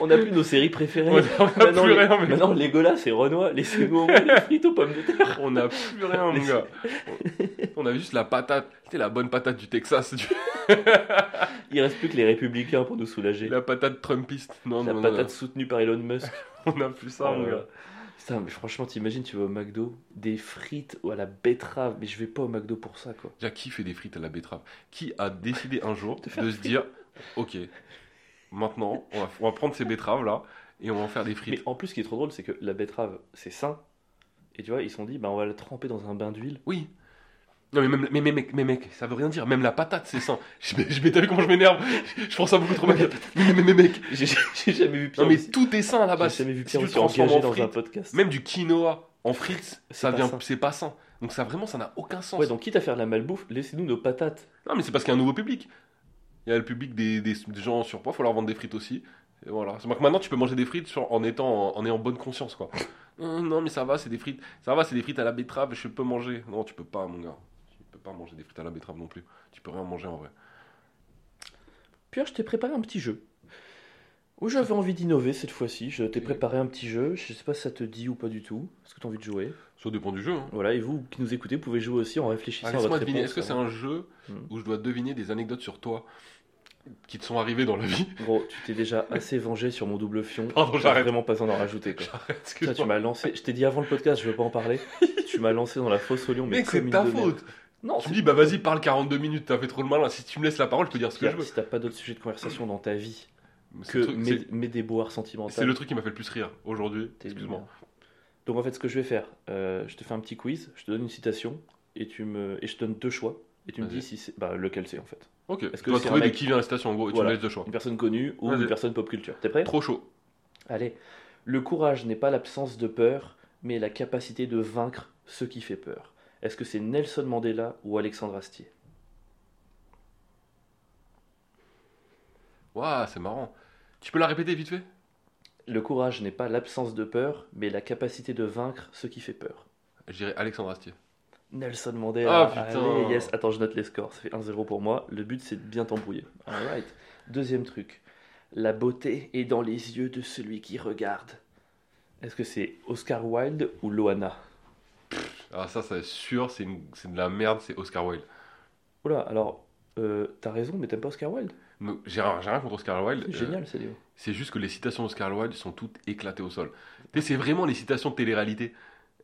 On n'a plus nos séries préférées. on a- on a Maintenant, plus les- rien, mec. Maintenant, Legolas et Renoir, laissez-nous au moins les frites aux pommes de terre. On n'a plus rien, mon gars. On avait juste la patate. C'était la bonne patate du Texas. du- Il reste plus que les républicains pour nous soulager. La patate Trumpiste. Non, La non, non, patate soutenue par Elon Musk. On n'a plus ça, Oh mon gars. Putain, mais franchement, t'imagines, tu vas au McDo, des frites ou à la betterave, mais je vais pas au McDo pour ça, quoi. Déjà, qui fait des frites à la betterave? Qui a décidé un jour De se dire Ok, maintenant, on va, on va prendre ces betteraves là et on va en faire des Mais frites. en plus, ce qui est trop drôle, c'est que la betterave, c'est sain. Et tu vois, ils se sont dit, bah, on va la tremper dans un bain d'huile. Oui. Non, mais, même, mais, mais, mec, mais mec, ça veut rien dire. Même la patate, c'est sain. Je, je, mais t'as vu comment je m'énerve Je pense à beaucoup trop, mec. Mais, mais, mais, mec, J'ai jamais vu pire. non, mais tout est sain à la J'ai base. jamais vu Si pire tu le transformes engagé en dans un frites, podcast. Même du quinoa en frites, C'est ça pas vient, sain. c'est pas sain. Donc ça vraiment, ça n'a aucun sens. Ouais, donc quitte à faire de la malbouffe, laissez-nous nos patates. Non, mais c'est parce qu'il y a un nouveau public. Il y a le public des, des, des gens en surpoids, faut leur vendre des frites aussi. Et voilà. C'est que maintenant, tu peux manger des frites sur- en étant en, ayant bonne conscience, quoi. Hum, non, mais ça va, c'est des frites. Ça va, c'est des frites à la betterave, je peux manger. Non, tu peux pas, mon gars. Tu peux pas manger des frites à la betterave non plus. Tu peux rien manger en vrai. Pierre, je t'ai préparé un petit jeu. Où j'avais envie d'innover cette fois-ci. Je t'ai préparé un petit jeu. Je sais pas si ça te dit ou pas du tout. Est-ce que tu as envie de jouer? Ça dépend du jeu. Hein. Voilà, et vous qui nous écoutez, pouvez jouer aussi en réfléchissant Ah, à votre Laisse-moi deviner, réponse. est-ce que c'est un jeu Hmm. où je dois deviner des anecdotes sur toi qui te sont arrivées dans la vie? Gros, tu t'es déjà assez vengé sur mon double fion. Pardon, T'as j'arrête. vraiment pas besoin d'en rajouter. Quoi. Arrête, Putain, excuse-moi. tu m'as lancé. Je t'ai dit avant le podcast, je veux pas en parler. tu m'as lancé dans la fosse au lion. Mais Mec, comme c'est une ta faute. Non, Tu me dis, bah vas-y, parle 42 minutes, t'as fait trop le malin. Si tu me laisses la parole, je peux dire ce que je veux. si t'as pas d'autres sujets de conversation dans ta vie que truc- mes, déboires sentimentaux. C'est le truc qui m'a fait le plus rire aujourd'hui. Excuse-moi. Donc en fait, ce que je vais faire, euh, je te fais un petit quiz, je te donne une citation et tu me et je te donne deux choix et tu me dis si c'est bah, lequel c'est en fait. Ok. Est-ce que tu un trouver mec- de qui vient la citation en gros et Voilà. tu me laisses deux choix. Une personne connue ou une personne pop culture. T'es prêt? Trop chaud. Allez. Le courage n'est pas l'absence de peur, mais la capacité de vaincre ce qui fait peur. Est-ce que c'est Nelson Mandela ou Alexandre Astier? Waouh, c'est marrant. Tu peux la répéter vite fait? Le courage n'est pas l'absence de peur, mais la capacité de vaincre ce qui fait peur. Je dirais Alexandre Astier. Nelson Mandela. Ah, putain. Allez, yes. Attends, je note les scores. Ça fait 1-0 pour moi. Le but, c'est de bien t'embrouiller. Alright. Deuxième truc. La beauté est dans les yeux de celui qui regarde. Est-ce que c'est Oscar Wilde ou Loana? Alors ça, c'est sûr, c'est une- c'est de la merde, c'est Oscar Wilde. Oula, alors, euh, t'as raison, mais t'aimes pas Oscar Wilde? Mais J'ai rien, j'ai rien contre Oscar Wilde. C'est euh, génial, c'est Léo. C'est juste que les citations d'Oscar Wilde sont toutes éclatées au sol. Tu sais, c'est vraiment les citations de télé-réalité.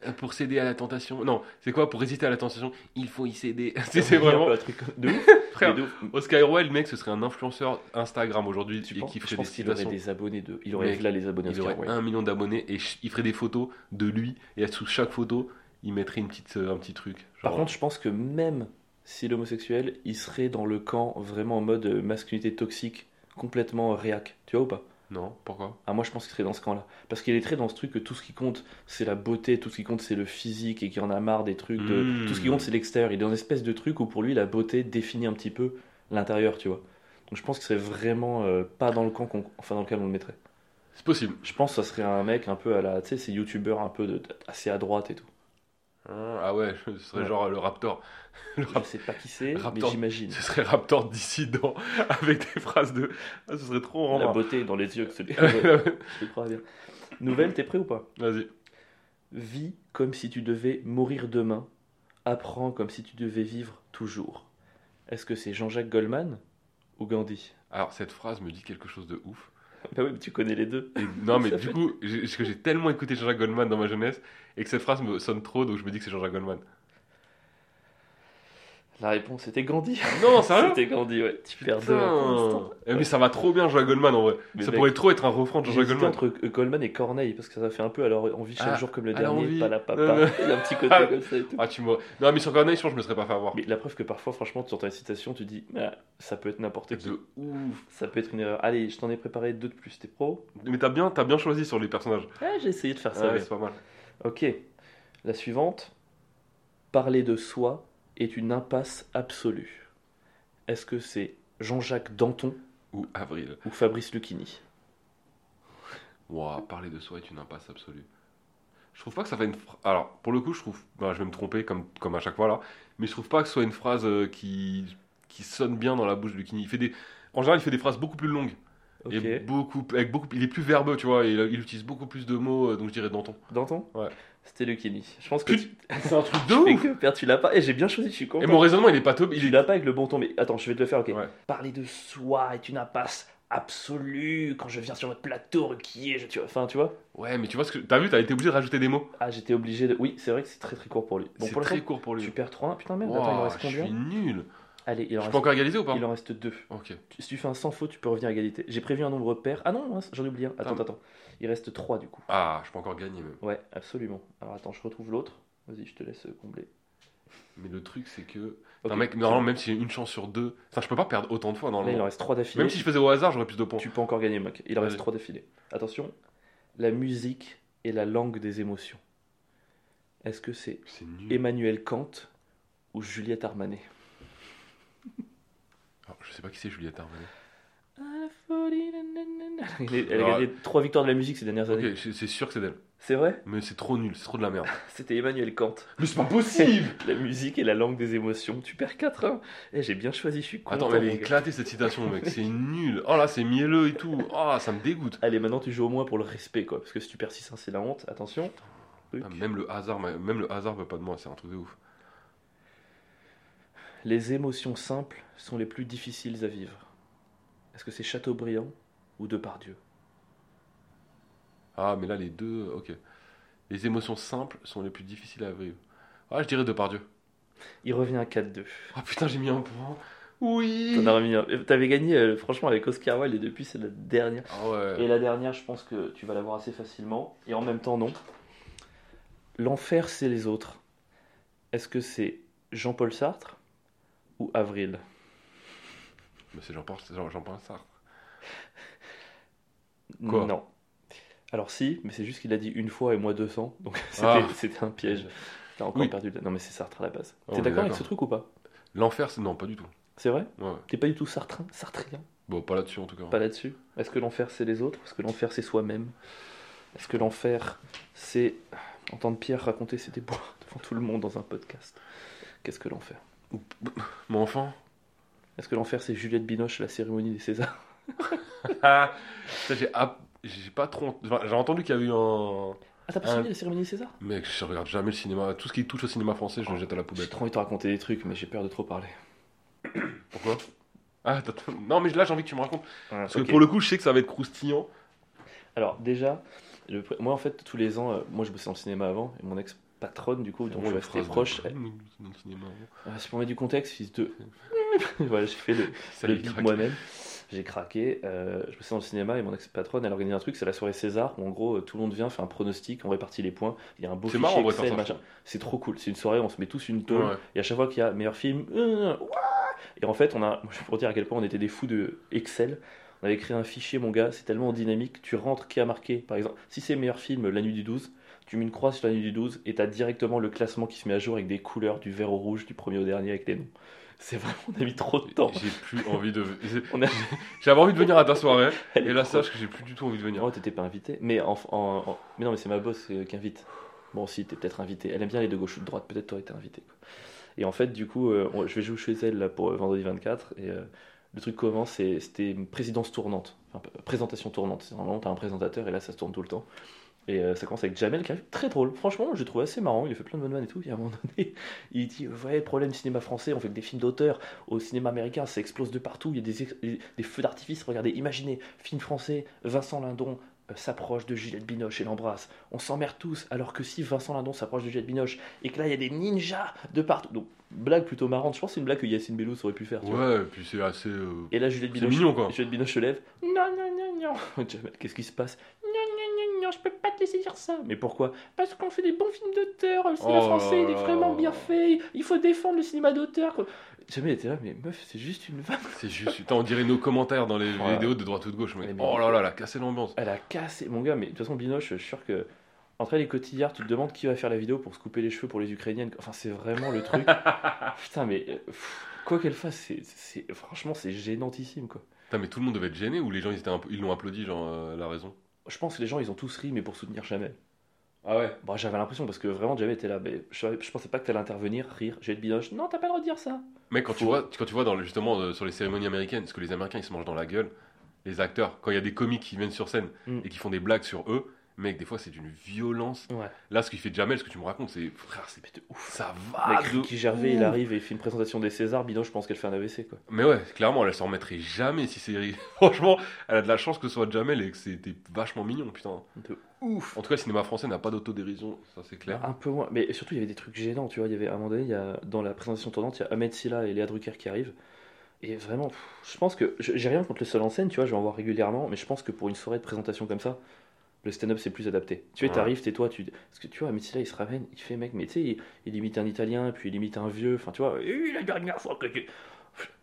Euh, Pour céder à la tentation. Non, c'est quoi Pour résister à la tentation, il faut y céder. C'est c'est vraiment. un truc de ouf. Frère, mais de ouf. Oscar Wilde, mec, ce serait un influenceur Instagram aujourd'hui Tu et penses- qui je ferait des pense qu'il aurait citations. des abonnés de. Il aurait Mec, là les abonnés Il Oscar aurait Wilde. un million d'abonnés et ch- il ferait des photos de lui et sous chaque photo, il mettrait une petite, euh, un petit truc. Par contre, je pense que même si l'homosexuel, il serait dans le camp vraiment en mode euh, masculinité toxique, complètement euh, réac. Tu vois ou pas? Non, pourquoi? Ah, moi je pense qu'il serait dans ce camp-là. Parce qu'il est très dans ce truc que tout ce qui compte, c'est la beauté, tout ce qui compte, c'est le physique et qu'il en a marre des trucs de. Mm. Tout ce qui compte, c'est l'extérieur. Il est dans une espèce de truc où pour lui, la beauté définit un petit peu l'intérieur, tu vois. Donc je pense qu'il serait vraiment euh, pas dans le camp qu'on- enfin, dans lequel on le mettrait. C'est possible. Je pense que ça serait un mec un peu à la. Tu sais, ces youtubeurs un peu de, assez à droite et tout. Hein, Ah ouais, ce serait Ouais. genre le Raptor. Le Je Rap- sais pas qui c'est, mais j'imagine. Ce serait Raptor dissident avec des phrases de. Ah, ce serait trop La rare. beauté dans les yeux que celui. Je te crois bien. Nouvelle, t'es prêt ou pas? Vas-y. Vis comme si tu devais mourir demain, Apprends comme si tu devais vivre toujours. Est-ce que c'est Jean-Jacques Goldman ou Gandhi? Alors, cette phrase me dit quelque chose de ouf. Bah oui, mais tu connais les deux. Et non, mais du coup, j'ai parce que j'ai tellement écouté Jean-Jacques Goldman dans ma jeunesse et que cette phrase me sonne trop, donc je me dis que c'est Jean-Jacques Goldman. La réponse était Gandhi. Non, sérieux C'était Gandhi, ouais. Tu perds deux. Eh, Mais ça va trop bien, Jean-Jacques Goldman en vrai. Mais ça mec, pourrait trop être un refrain de Jean-Jacques Goldman. entre Goldman et Corneille parce que ça fait un peu alors on vit chaque Ah, jour comme le dernier, pas la papa. Il y a un petit côté Ah. comme ça et tout. Ah, tu m'as. Non, mais sur Corneille, je pense que je me serais pas fait avoir. Mais la preuve que parfois, franchement, tu entends une citation, tu dis, ah, ça peut être n'importe qui. De ouf. Ça peut être une erreur. Allez, je t'en ai préparé deux de plus. T'es pro Mais t'as bien, bien choisi sur les personnages. Ah, j'ai essayé de faire ça. Ouais, ouais. c'est pas mal. Ok. La suivante. Parler de soi est une impasse absolue. Est-ce que c'est Jean-Jacques Danton Ou Avril. ou Fabrice Lucchini? Ouah, parler de soi est une impasse absolue. Je trouve pas que ça fait une. Alors, pour le coup, je trouve. bah, je vais me tromper comme, comme à chaque fois là. Mais je trouve pas que ce soit une phrase euh, qui, qui sonne bien dans la bouche de Lucchini. Il fait des. En général, il fait des phrases beaucoup plus longues. Ok. Et beaucoup, avec beaucoup, il est plus verbeux, tu vois. Il, il utilise beaucoup plus de mots, euh, donc je dirais Danton. Danton Ouais. C'était Lucchini. Je pense que tu... C'est un truc de ouf que père, tu l'as pas. Et j'ai bien choisi, je suis content. Et mon raisonnement, il est pas top. Il Tu l'as pas avec le bon ton, mais attends, je vais te le faire, ok. Ouais. Parler de soi est une impasse absolue. Quand je viens sur votre plateau requis, je... tu vois, enfin, tu vois. Ouais, mais tu vois ce que. T'as vu, t'as été obligé de rajouter des mots. Ah, j'étais obligé de. Oui, c'est vrai que c'est très très court pour lui. Bon, c'est très court pour lui. tu perds 3 Putain, merde, Ouah, attends, il en reste je combien? suis nul. Allez, il en Je reste... peux encore égaliser ou pas il en reste 2. Ok. Si tu fais un sans faute, tu peux revenir à égalité. J'ai prévu un nombre pair. Ah non, j'en ai oublié un. Attends, Attends. attends. Il reste 3 du coup. Ah, je peux encore gagner même. Ouais, absolument. Alors attends, je retrouve l'autre. Vas-y, je te laisse euh, combler. Mais le truc, c'est que. Ok. Un mec, normalement, même si j'ai une chance sur deux. Ça, je peux pas perdre autant de fois Là, il en normalement. reste 3 d'affilée. Même si je faisais au hasard, j'aurais plus de points. Tu peux encore gagner, mec. Il en reste. 3 d'affilée. Attention, la musique est la langue des émotions. Est-ce que c'est. Emmanuel Kant ou Juliette Armanet? Alors, je sais pas qui c'est Juliette Armanet. Elle est- elle a Ah. gagné 3 victoires de la musique ces dernières années. Ok, c'est c'est sûr que c'est d'elle. C'est vrai? Mais c'est trop nul, c'est trop de la merde. C'était Emmanuel Kant. Mais c'est pas possible La musique est la langue des émotions. Tu perds 4 hein Eh, J'ai bien choisi, je suis content. Attends, mais elle est gars. éclatée cette citation, mec. C'est nul. Oh là, c'est mielleux et tout. Oh, ça me dégoûte. Allez, maintenant tu joues au moins pour le respect, quoi. Parce que si tu perds 6 c'est la honte. Attention. Truc. Ah, même le hasard, même le hasard veut pas de moi. C'est un truc de ouf. Les émotions simples sont les plus difficiles à vivre. Est-ce que c'est Chateaubriand ou Depardieu? Ah, mais là, les deux, ok. Les émotions simples sont les plus difficiles à vivre. Ah, je dirais Depardieu. Il revient à 4-2. Ah putain, j'ai mis un point. Oui. T'en as remis un. Euh, T'avais gagné, euh, franchement, avec Oscar Wilde et depuis, c'est la dernière. Ah ouais. Et la dernière, je pense que tu vas l'avoir assez facilement. Et en même temps, non. L'enfer, c'est les autres. Est-ce que c'est Jean-Paul Sartre? Ou Avril? Mais c'est Jean-Paul Jean, Jean Sartre. Quoi? Non. Alors si, mais c'est juste qu'il a dit une fois et moi 200. Donc c'était Ah. c'était un piège. T'as encore Oui. perdu. Non mais c'est Sartre à la base. Oh, T'es d'accord avec ce truc ou pas? L'enfer, c'est. Non, pas du tout. C'est vrai? Ouais. T'es pas du tout sartrin Sartrien? Bon, pas là-dessus en tout cas. Pas là-dessus? Est-ce que l'enfer c'est les autres? Est-ce que l'enfer c'est soi-même? Est-ce que l'enfer c'est entendre Pierre raconter ses déboires devant tout le monde dans un podcast? Qu'est-ce que l'enfer? Mon enfant Est-ce que l'enfer c'est Juliette Binoche la cérémonie des Césars? Ah Ça, j'ai pas trop. enfin, j'ai entendu qu'il y a eu un. Ah t'as pas suivi la cérémonie des Césars? Mec, je regarde jamais le cinéma. Tout ce qui touche au cinéma français, je le jette à la J'ai poubelle. trop envie de te raconter des trucs mais j'ai peur de trop parler. Pourquoi? Ah, t'as- non, mais là, j'ai envie que tu me racontes. Parce que pour le coup, je sais que ça va être croustillant. Alors déjà, le pr- moi en fait tous les ans, euh, moi je bossais dans le cinéma avant et mon ex patronne du coup, donc je suis resté proche. cinéma. Ah, c'est pour mettre du contexte, fils de. voilà, j'ai fait le, Ça bip moi-même. J'ai craqué. euh, je bossais dans le cinéma et mon ex-patronne, elle organise un truc, c'est la soirée César où en gros euh, tout le monde vient, fait un pronostic, on répartit les points. Il y a un beau fichier marrant, Excel, machin. C'est trop cool. C'est une soirée, on se met tous une tôle. Ouais. Et à chaque fois qu'il y a meilleur film, euh, et en fait, on a, pour dire à quel point on était des fous de Excel, on avait créé un fichier, mon gars, c'est tellement dynamique. Tu rentres qui a marqué, par exemple, si c'est meilleur film, La Nuit du 12, tu mets une croix sur La Nuit du 12 et tu as directement le classement qui se met à jour avec des couleurs du vert au rouge, du premier au dernier avec les noms. C'est vraiment, on a mis trop de temps. J'ai plus envie de. A- J'avais envie de venir à ta soirée. Et là, trop- sache que j'ai plus du tout envie de venir. Oh, t'étais pas invité. Mais, en, en- en- mais non, mais c'est ma boss euh, qui invite. Bon, si, t'es peut-être invité. Elle aime bien les de gauche ou de droite, peut-être t'aurais été invité. quoi. Et en fait, du coup, euh, je vais jouer chez elle là, pour euh, vendredi 24. Et le truc commence, c'était une présidence tournante. Enfin, présentation tournante. C'est Normalement, t'as un présentateur et là, ça se tourne tout le temps. Et euh, ça commence avec Jamel qui arrive très drôle. Franchement, je le trouve assez marrant. Il a fait plein de bonnes vannes et tout. Et à un moment donné, il dit Ouais, problème cinéma français, on fait que des films d'auteur. Au cinéma américain, ça explose de partout. Il y a des, des- feux d'artifice. Regardez, imaginez, film français, Vincent Lindon s'approche de Juliette Binoche et l'embrasse. On s'emmerde tous. Alors que si Vincent Lindon s'approche de Juliette Binoche et que là, il y a des ninjas de partout. Donc, blague plutôt marrante. Je pense que c'est une blague que Yacine Bellous aurait pu faire. tu vois. Ouais, et puis c'est assez. euh, Et là, Juliette Binoche, mignon, quoi. Juliette Binoche se lève. Non, non, non, non. Qu'est-ce qui se passe? Non, non, non, non, je peux pas te laisser dire ça. Mais pourquoi? Parce qu'on fait des bons films d'auteur. Le cinéma Oh français, il est vraiment bien fait. Il faut défendre le cinéma d'auteur. Jamel était là, mais meuf, c'est juste une vanne. C'est juste. Putain, on dirait nos commentaires dans les vidéos de droite ou de gauche. mais- Oh là là, elle a cassé l'ambiance. Elle a cassé. Mon gars, mais de toute façon, Binoche, je suis sûr que. Entre elle et Cotillard, tu te demandes qui va faire la vidéo pour se couper les cheveux pour les Ukrainiennes. Enfin, c'est vraiment le truc. Putain, mais euh, pff, quoi qu'elle fasse, c'est, c'est- franchement, c'est gênantissime, quoi. Putain, mais tout le monde devait être gêné ou les gens ils étaient un peu- ils l'ont applaudi, genre, euh, elle a raison? Je pense que les gens, ils ont tous ri, mais pour soutenir Jamel. Ah ouais Bon, j'avais l'impression parce que vraiment Jamel était là, mais je, pensais pas que t'allais intervenir, rire, j'ai le binoche. Non, t'as pas le droit de dire ça. Mec, quand tu vois, quand tu vois dans le- justement euh, sur les cérémonies américaines, parce que les Américains ils se mangent dans la gueule, les acteurs, quand il y a des comiques qui viennent sur scène Mm. et qui font des blagues sur eux, mec, des fois c'est d'une violence. Ouais. Là, ce qu'il fait Jamel, ce que tu me racontes, c'est frère, c'est de ouf. ça Mec, va. de Ricky Gervais, il arrive et il fait une présentation des Césars. Binoche, je pense qu'elle fait un AVC, quoi. Mais ouais, clairement, elle s'en remettrait jamais si c'est. Franchement, elle a de la chance que ce soit Jamel et que c'était vachement mignon, putain. De ouf. En tout cas, le cinéma français n'a pas d'autodérision, ça c'est clair. Un peu moins. Mais surtout, il y avait des trucs gênants, tu vois. Il y avait, à un moment donné, il y a, dans la présentation tournante, il y a Ahmed Silla et Léa Drucker qui arrivent. Et vraiment, je pense que. J'ai rien contre le seul en scène, tu vois, je vais en voir régulièrement. Mais je pense que pour une soirée de présentation comme ça, le stand-up c'est plus adapté. Tu sais, t'arrives, t'es toi, tu. Parce que tu vois, Ahmed Silla, il se ramène, il fait, mec, mais tu sais, il, il imite un italien, puis il imite un vieux. Enfin, tu vois, Eh, la dernière fois que. tu-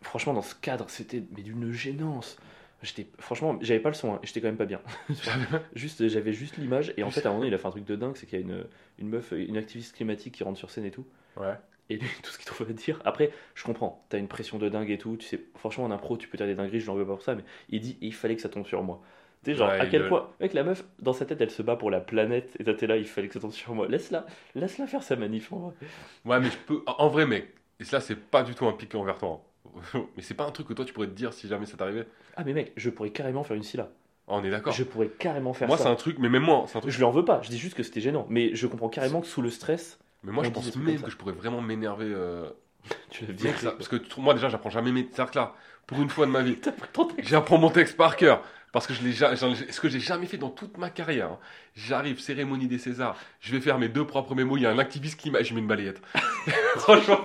Franchement, dans ce cadre, c'était mais d'une gênance. J'étais, franchement, j'avais pas le son, hein, j'étais quand même pas bien. juste, j'avais juste l'image, et en fait, à un moment, il a fait un truc de dingue, c'est qu'il y a une, une meuf, une activiste climatique qui rentre sur scène et tout. Ouais. Et lui, tout ce qu'il trouve à dire. Après, je comprends, t'as une pression de dingue et tout. Tu sais, franchement, en impro, tu peux dire des dingueries, je l'en veux pas pour ça, mais il dit, il fallait que ça tombe sur moi. Sais, genre, Ouais, à quel le- point, mec, la meuf, dans sa tête, elle se bat pour la planète, et toi, t'es là, il fallait que ça tombe sur moi. Laisse-la, laisse-la faire sa manif, en vrai. Ouais, mais je peux. En vrai, mec, et cela, c'est pas du tout un pic envers toi. hein. mais c'est pas un truc que toi tu pourrais te dire si jamais ça t'arrivait. Ah, mais mec, je pourrais carrément faire une scylla. Ah, on est d'accord. Je pourrais carrément faire Moi, c'est ça. un truc, mais même moi, c'est un truc. Je lui en veux pas, je dis juste que c'était gênant, mais je comprends carrément que sous le stress, Mais moi, je dit pense même que je pourrais vraiment m'énerver. euh, tu l'as ça- parce que moi déjà j'apprends jamais mes que là pour une fois de ma vie j'apprends mon texte par cœur parce que je l'ai ce que j'ai jamais fait dans toute ma carrière hein. j'arrive cérémonie des Césars je vais faire mes deux propres mémos il y a un activiste qui m'a je mets une balayette. Franchement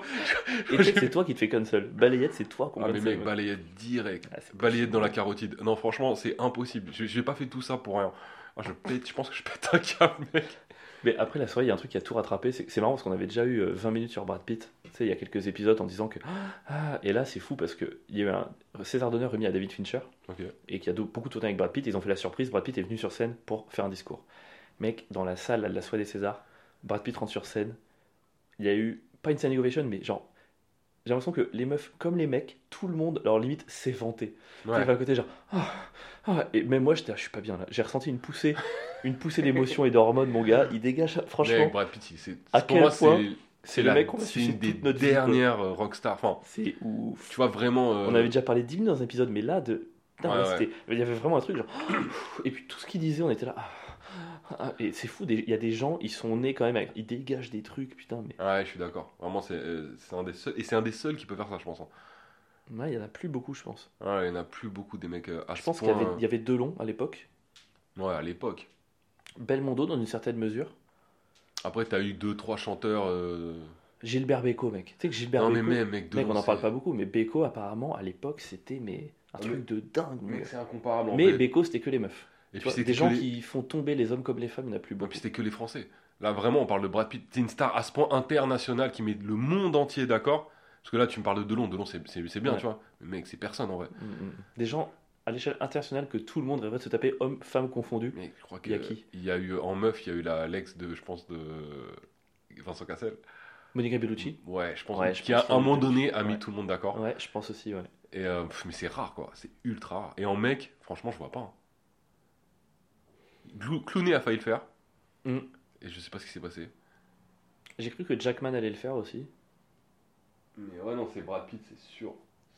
c'est toi qui te fais cancel. Balayette, c'est toi qu'on ah mais mec balayette direct. Ah, balayette dans la carotide. Non franchement c'est impossible. Je j'ai pas fait tout ça pour rien. Ah, je pète je pense que je pète un câble mec Mais après la soirée, il y a un truc qui a tout rattrapé. C'est marrant parce qu'on avait déjà eu euh, 20 minutes sur Brad Pitt. Tu sais, il y a quelques épisodes en disant que. Ah, et là, c'est fou parce qu'il y a eu un César d'honneur remis à David Fincher et qui a beaucoup tourné avec Brad Pitt. Ils ont fait la surprise. Brad Pitt est venu sur scène pour faire un discours. Mec, dans la salle de la soirée des Césars, Brad Pitt rentre sur scène. Il y a eu, pas une standing ovation, mais genre. J'ai l'impression que les meufs, comme les mecs, tout le monde, leur limite, s'est vanté. ouais. à côté, genre. Ah, ah. Et même moi, j'étais, ah, je suis pas bien là. J'ai ressenti une poussée, une poussée d'émotions et d'hormones, mon gars. Il dégage, franchement. Brad Pitt il- c'est à quel moi point c'est le mec qu'on c'est une des notre dernières euh, rockstars enfin C'est ouf. tu vois vraiment euh, On avait déjà parlé 10 minutes dans un épisode, mais là, de... putain, Ouais, ouais. il y avait vraiment un truc genre. Et puis tout ce qu'il disait, on était là. ah, ah, Et c'est fou, il y a des gens, ils sont nés quand même, avec- ils dégagent des trucs, putain, mais. Ouais, je suis d'accord. Vraiment, c'est euh, c'est un des seuls. Et c'est un des seuls qui peut faire ça, je pense. hein. Ouais, il y en a plus beaucoup, je pense. Ouais, il n'y en a plus beaucoup des mecs euh, à Je ce pense qu'il y point, avait, il y avait Delon à l'époque, euh, Ouais, à l'époque. Belmondo dans une certaine mesure, Après, t'as eu deux, trois chanteurs. euh, Gilbert Bécaud, mec. Tu sais que Gilbert Non, mais Bécaud, même, mec, mec, on Delon, en parle c'est- pas beaucoup, mais Bécaud, apparemment, à l'époque, c'était mais un Ah, truc de dingue. Mec, c'est incomparable. en Mais fait. Bécaud, c'était que les meufs. Et puis, vois, c'était des gens les- qui font tomber les hommes comme les femmes, il n'y en a plus beaucoup. puis c'était que les Français. Là, vraiment, on parle de Brad Pitt. C'est une star à ce point international qui met le monde entier d'accord. Parce que là, tu me parles de Delon. Delon, c'est c'est- c'est bien, Ouais. tu vois. Mais mec, c'est personne en vrai. Mm, mm. Des gens à l'échelle internationale que tout le monde rêverait de se taper, hommes, femmes confondus. Mais je crois Il y a qu'il qui? Il y a eu en meuf, il y a eu la l'ex de, je pense, de Vincent Cassel. Monica Bellucci Ouais, je pense. Ouais, je qui pense à qu'il un moment donné a mis Ouais. tout le monde d'accord. Ouais, je pense aussi, ouais. Et euh, pff, mais c'est rare quoi, c'est ultra rare. Et en mec, franchement, je vois pas. hein. Clooney a failli le faire. Mm. Et je sais pas ce qui s'est passé. J'ai cru que Jackman allait le faire aussi. Mais ouais, non, c'est Brad Pitt, c'est sûr.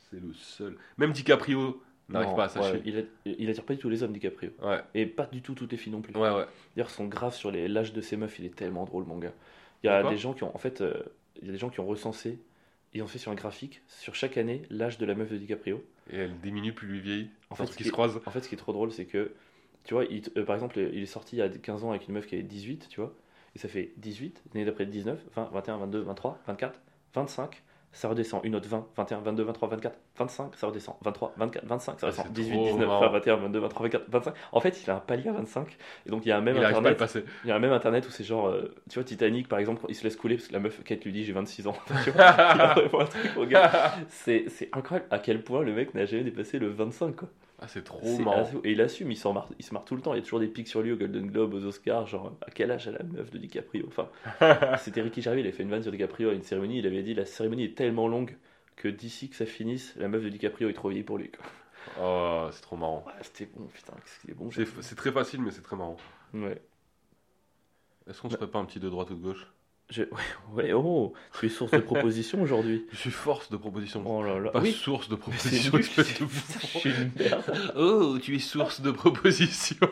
C'est le seul. Même DiCaprio n'arrive pas à s'achever. ouais, il, a- il attire pas du tout les hommes, DiCaprio. Ouais, Et pas du tout toutes les filles non plus. ouais, ouais. D'ailleurs, son graphe sur les- l'âge de ces meufs, il est tellement drôle, mon gars. Il y a des gens qui ont, en fait, euh, il y a des gens qui ont recensé, ils ont fait sur un graphique, sur chaque année, l'âge de la meuf de DiCaprio. Et elle diminue plus lui vieillit. En fait, ce qui se croisent. En fait, ce qui est trop drôle, c'est que, tu vois, il, euh, par exemple, il est sorti il y a 15 ans avec une meuf qui avait 18, tu vois, et ça fait 18, l'année d'après 19, 20, 21, 22, 23, 24, 25, ça redescend, une autre 20, 21, 22, 23, 24, 25, ça redescend, 23, 24, 25, ça Ah, redescend, c'est 18, trop 19, marrant. 20, 21, 22, 23, 24, 25. En fait, il a un palier à 25, et donc il y a un même Il internet. passer. Il y a un même internet où c'est genre, euh, tu vois, Titanic par exemple, il se laisse couler parce que la meuf, Kate lui dit j'ai 26 ans. tu vois, c'est incroyable à quel point le mec n'a jamais dépassé le 25 quoi. Ah, c'est trop C'est marrant. assez- Et il assume, il, s'en marre, il se marre tout le temps. Il y a toujours des pics sur lui au Golden Globe, aux Oscars, genre à quel âge a la meuf de DiCaprio? Enfin, c'était Ricky Gervais, il avait fait une vanne sur DiCaprio à une cérémonie. Il avait dit la cérémonie est tellement longue que d'ici que ça finisse, la meuf de DiCaprio est trop vieille pour lui. Quoi. Oh, c'est trop marrant. Ouais, c'était bon, putain, c'était bon. C'est c'est très facile, mais c'est très marrant. Ouais. Est-ce qu'on se ferait pas un petit de droite ou de gauche? Je- ouais, oh, tu es source de propositions aujourd'hui. Je suis force de proposition. Oh là là. Pas oui, source de Mais c'est proposition, nul, espèce de je bouffon. suis une merde. Oh, tu es source de proposition.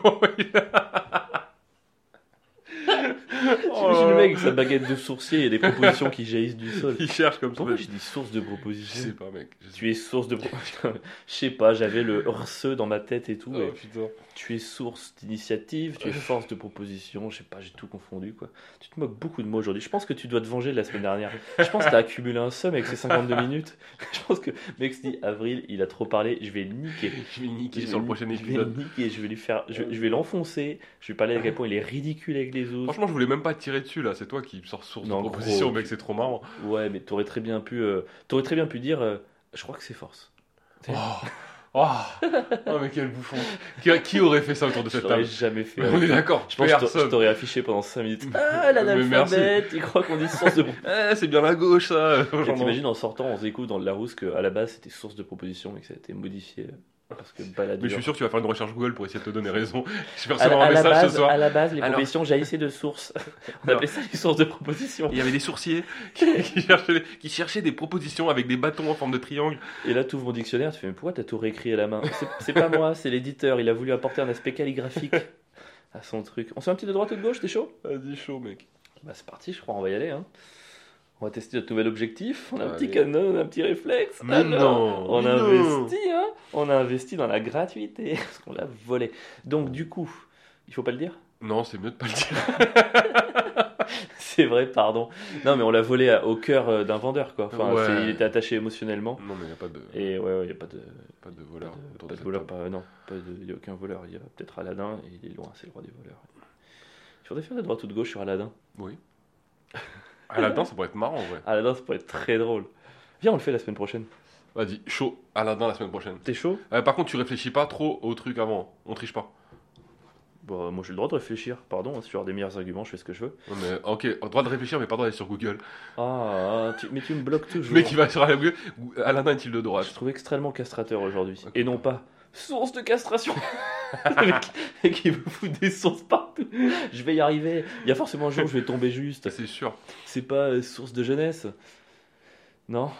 Le mec avec sa baguette de sourcier et des propositions qui jaillissent du sol. Il cherche comme ça. Pourquoi j'ai dit source de Je propositions sais pas, mec. Je sais Tu es source de. Je sais pas, j'avais le RSE dans ma tête et tout. et Oh putain. Tu es source d'initiative, tu es force de proposition, je sais pas, j'ai tout confondu quoi. Tu te moques beaucoup de mots aujourd'hui. Je pense que tu dois te venger de la semaine dernière. Je pense que tu as accumulé un somme avec ces 52 minutes. Je pense que mec se dit Avril, il a trop parlé, je vais le niquer. Je vais niquer Je sur le prochain je vais épisode. le niquer, je vais lui faire, je, je vais l'enfoncer, je vais parler à quel point il est ridicule avec les autres. Franchement, je voulais même pas te tirer dessus là. C'est toi qui sors source de proposition, gros, mec. C'est trop marrant. Ouais, mais t'aurais très bien pu, euh, t'aurais très bien pu dire, euh, je crois que c'est force. Oh. Oh. Oh, mais quel bouffon. Qui, qui aurait fait ça autour de cette table jamais fait. On est d'accord. Je pense que je t'aurais affiché pendant 5 minutes. Ah, l'analphabète, il croit qu'on dit source de Eh, c'est bien la gauche ça. T'imagines en sortant, on se découvre dans le Larousse qu'à la base c'était source de proposition et que ça a été modifié parce que baladure. Mais je suis sûr que tu vas faire une recherche Google pour essayer de te donner raison. Je vais à, recevoir un à message base, ce soir. à la base, les Alors- propositions jaillissaient de sources. on Alors- appelait ça les sources de propositions. Il y avait des sourciers qui, qui cherchaient, qui cherchaient des propositions avec des bâtons en forme de triangle. Et là, tu ouvres mon dictionnaire, tu fais mais pourquoi t'as tout réécrit à la main C'est- C'est pas moi, c'est l'éditeur. Il a voulu apporter un aspect calligraphique à son truc. On se fait un petit de droite ou de gauche, t'es chaud? Vas-y, chaud, mec. Bah c'est parti, je crois, on va y aller. Hein. On va tester notre nouvel objectif. On a un petit canon, on a un petit réflexe. Mais Alors, non, On a investi, hein On a investi dans la gratuité parce qu'on l'a volé. Donc du coup, il faut pas le dire? Non, c'est mieux de pas le dire. C'est vrai, pardon. Non, mais on l'a volé à- au cœur euh, d'un vendeur, quoi. Enfin, Ouais. c'est- il était attaché émotionnellement. Non, mais il n'y a pas de, Et ouais, ouais, il y a pas de, pas de pas voleur. de, pas de voleur, pas, non, il y a aucun voleur. Il y a peut-être Aladdin et il est loin, c'est le roi des voleurs. Il faudrait faire de droite ou de gauche sur Aladdin. Oui. Aladdin, ça pourrait être marrant, ouais. Aladdin, ça pourrait être très drôle. Viens, on le fait la semaine prochaine. Vas-y, chaud. Aladdin la semaine prochaine. T'es chaud? Euh, par contre, tu réfléchis pas trop au truc avant. On triche pas. Bon, moi j'ai le droit de réfléchir, pardon, hein, si tu as des meilleurs arguments, je fais ce que je veux. Ouais, mais, ok, droit de réfléchir, mais pas droit d'aller sur Google. Ah, tu- mais tu me bloques toujours. Le mec qui va sur la Google, Aladdin est-il de Je droite trouve extrêmement castrateur aujourd'hui. Et non pas source de castration. mec qui me fout des sources partout. Je vais y arriver. Il y a forcément un jour où je vais tomber juste. C'est sûr. C'est pas euh, source de jeunesse. Non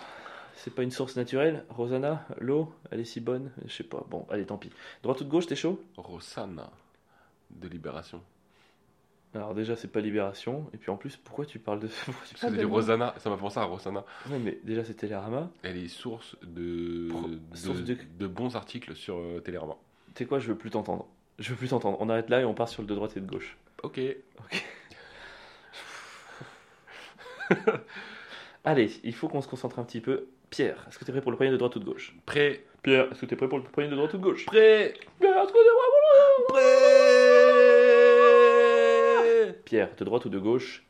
C'est pas une source naturelle Rosanna L'eau Elle est si bonne Je sais pas. Bon, allez, tant pis. Droite ou de gauche, t'es chaud? Rosanna de Libération. Alors déjà, c'est pas Libération. Et puis en plus, pourquoi tu parles de... tu de dit moi Rosanna, ça m'a pensé à Rosanna. Ouais, mais déjà, c'est Télérama. Elle est source de, Pro- de, source de- de bons articles sur euh, Télérama. Tu sais quoi, je veux plus t'entendre. Je veux plus t'entendre. On arrête là et on part sur le de droite et de gauche. Ok. Allez, il faut qu'on se concentre un petit peu. Pierre, est-ce que t'es prêt pour le premier de droite ou de gauche? Prêt. Pierre, est-ce que t'es prêt pour le premier de droite ou de gauche? Prêt. Pierre, est-ce que t'es prêt Prêt. Pierre, de droite ou de gauche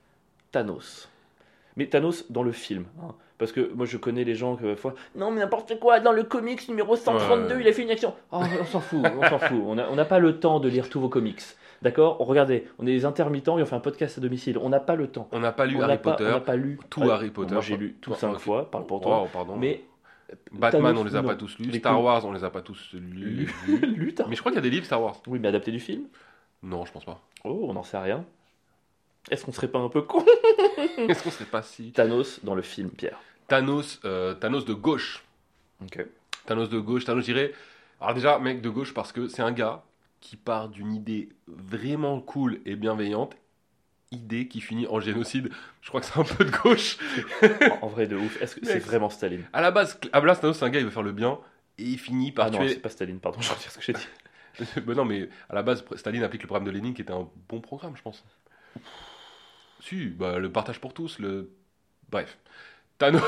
Thanos. Mais Thanos dans le film. hein. Parce que moi je connais les gens que parfois. Non, mais n'importe quoi, dans le comics numéro 132, Ouais. il a fait une action. Oh, on s'en fout, on s'en fout. On n'a pas le temps de lire tous vos comics. D'accord? Regardez, on est des intermittents et on fait un podcast à domicile. On n'a pas le temps. On n'a pas lu on Harry pas, Potter. on n'a pas lu tout Harry Potter. Moi j'ai lu tout cinq fois, parle pour toi. Pardon. Mais Batman, Thanos, on les a non. pas tous lus. Les Star. Wars, on les a pas tous lus. Mais je crois qu'il y a des livres Star Wars. Oui, mais adapté du film? Non, je pense pas. Oh, on n'en sait rien. Est-ce qu'on serait pas un peu con Est-ce qu'on serait pas si Thanos dans le film, Pierre. Thanos, euh, Thanos de gauche. Ok. Thanos de gauche. Thanos dirait Alors déjà, mec de gauche, parce que c'est un gars qui part d'une idée vraiment cool et bienveillante, idée qui finit en génocide. Je crois que c'est un peu de gauche. En, en vrai, de ouf. Est-ce que c'est vraiment Staline À la base, à la base, Thanos, c'est un gars, il veut faire le bien, et il finit par Ah non, tuer... c'est pas Staline, pardon, je retire ce que j'ai dit. Ben non, mais à la base, Staline applique le programme de Lénine qui était un bon programme, je pense. Si, bah, le partage pour tous, le. Bref. Thanos.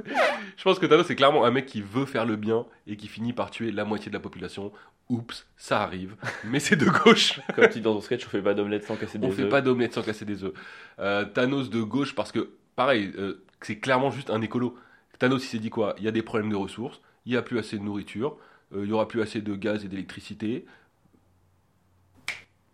je pense que Thanos, c'est clairement un mec qui veut faire le bien et qui finit par tuer la moitié de la population. Oups, ça arrive. Mais c'est de gauche. Comme tu dis dans ton sketch, on fait pas d'omelette sans casser des On fait œufs. pas d'omelette sans casser des œufs. Euh, Thanos de gauche parce que, pareil, euh, c'est clairement juste un écolo. Thanos, il s'est dit quoi? Il y a des problèmes de ressources, il n'y a plus assez de nourriture, euh, il y aura plus assez de gaz et d'électricité.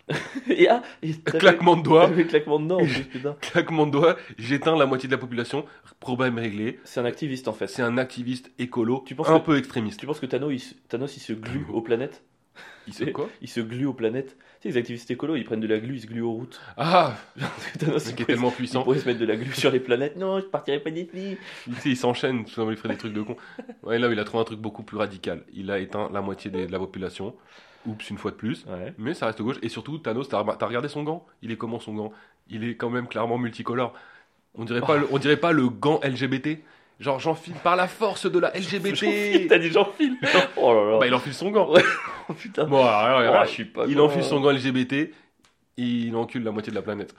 Et ah, et Claquement de doigts. claquement de dents, en plus, putain. claquement de doigts, j'éteins la moitié de la population, problème réglé. C'est un activiste en fait. C'est un activiste écolo, Tu penses un que- peu extrémiste. Tu penses que Thanos il, se- Thanos, il se glue aux planètes? Il sait quoi? Il se glue aux planètes. Tu sais, les activistes écolos, ils prennent de la glu, ils se gluent aux routes. Ah, Thanos, qui est tellement puissant. pourrait se mettre de la glu sur les planètes. Non, je partirai pas d'ici. Il, tu sais, il s'enchaîne, tout simplement, il ferait des trucs de con. Ouais, là, il a trouvé un truc beaucoup plus radical. Il a éteint la moitié de la population. Oups, une fois de plus. Ouais. Mais ça reste gauche. Et surtout, Thanos, t'as regardé son gant? Il est comment son gant? Il est quand même clairement multicolore. On dirait pas, le, on dirait pas le gant LGBT. Genre, j'enfile par la force de la LGBT. T'as dit Jean-Phil Oh là là. Bah, il enfile son gant. Oh, putain. Bon, alors, alors, Oh, alors, je suis pas il enfile son gant LGBT il encule la moitié de la planète.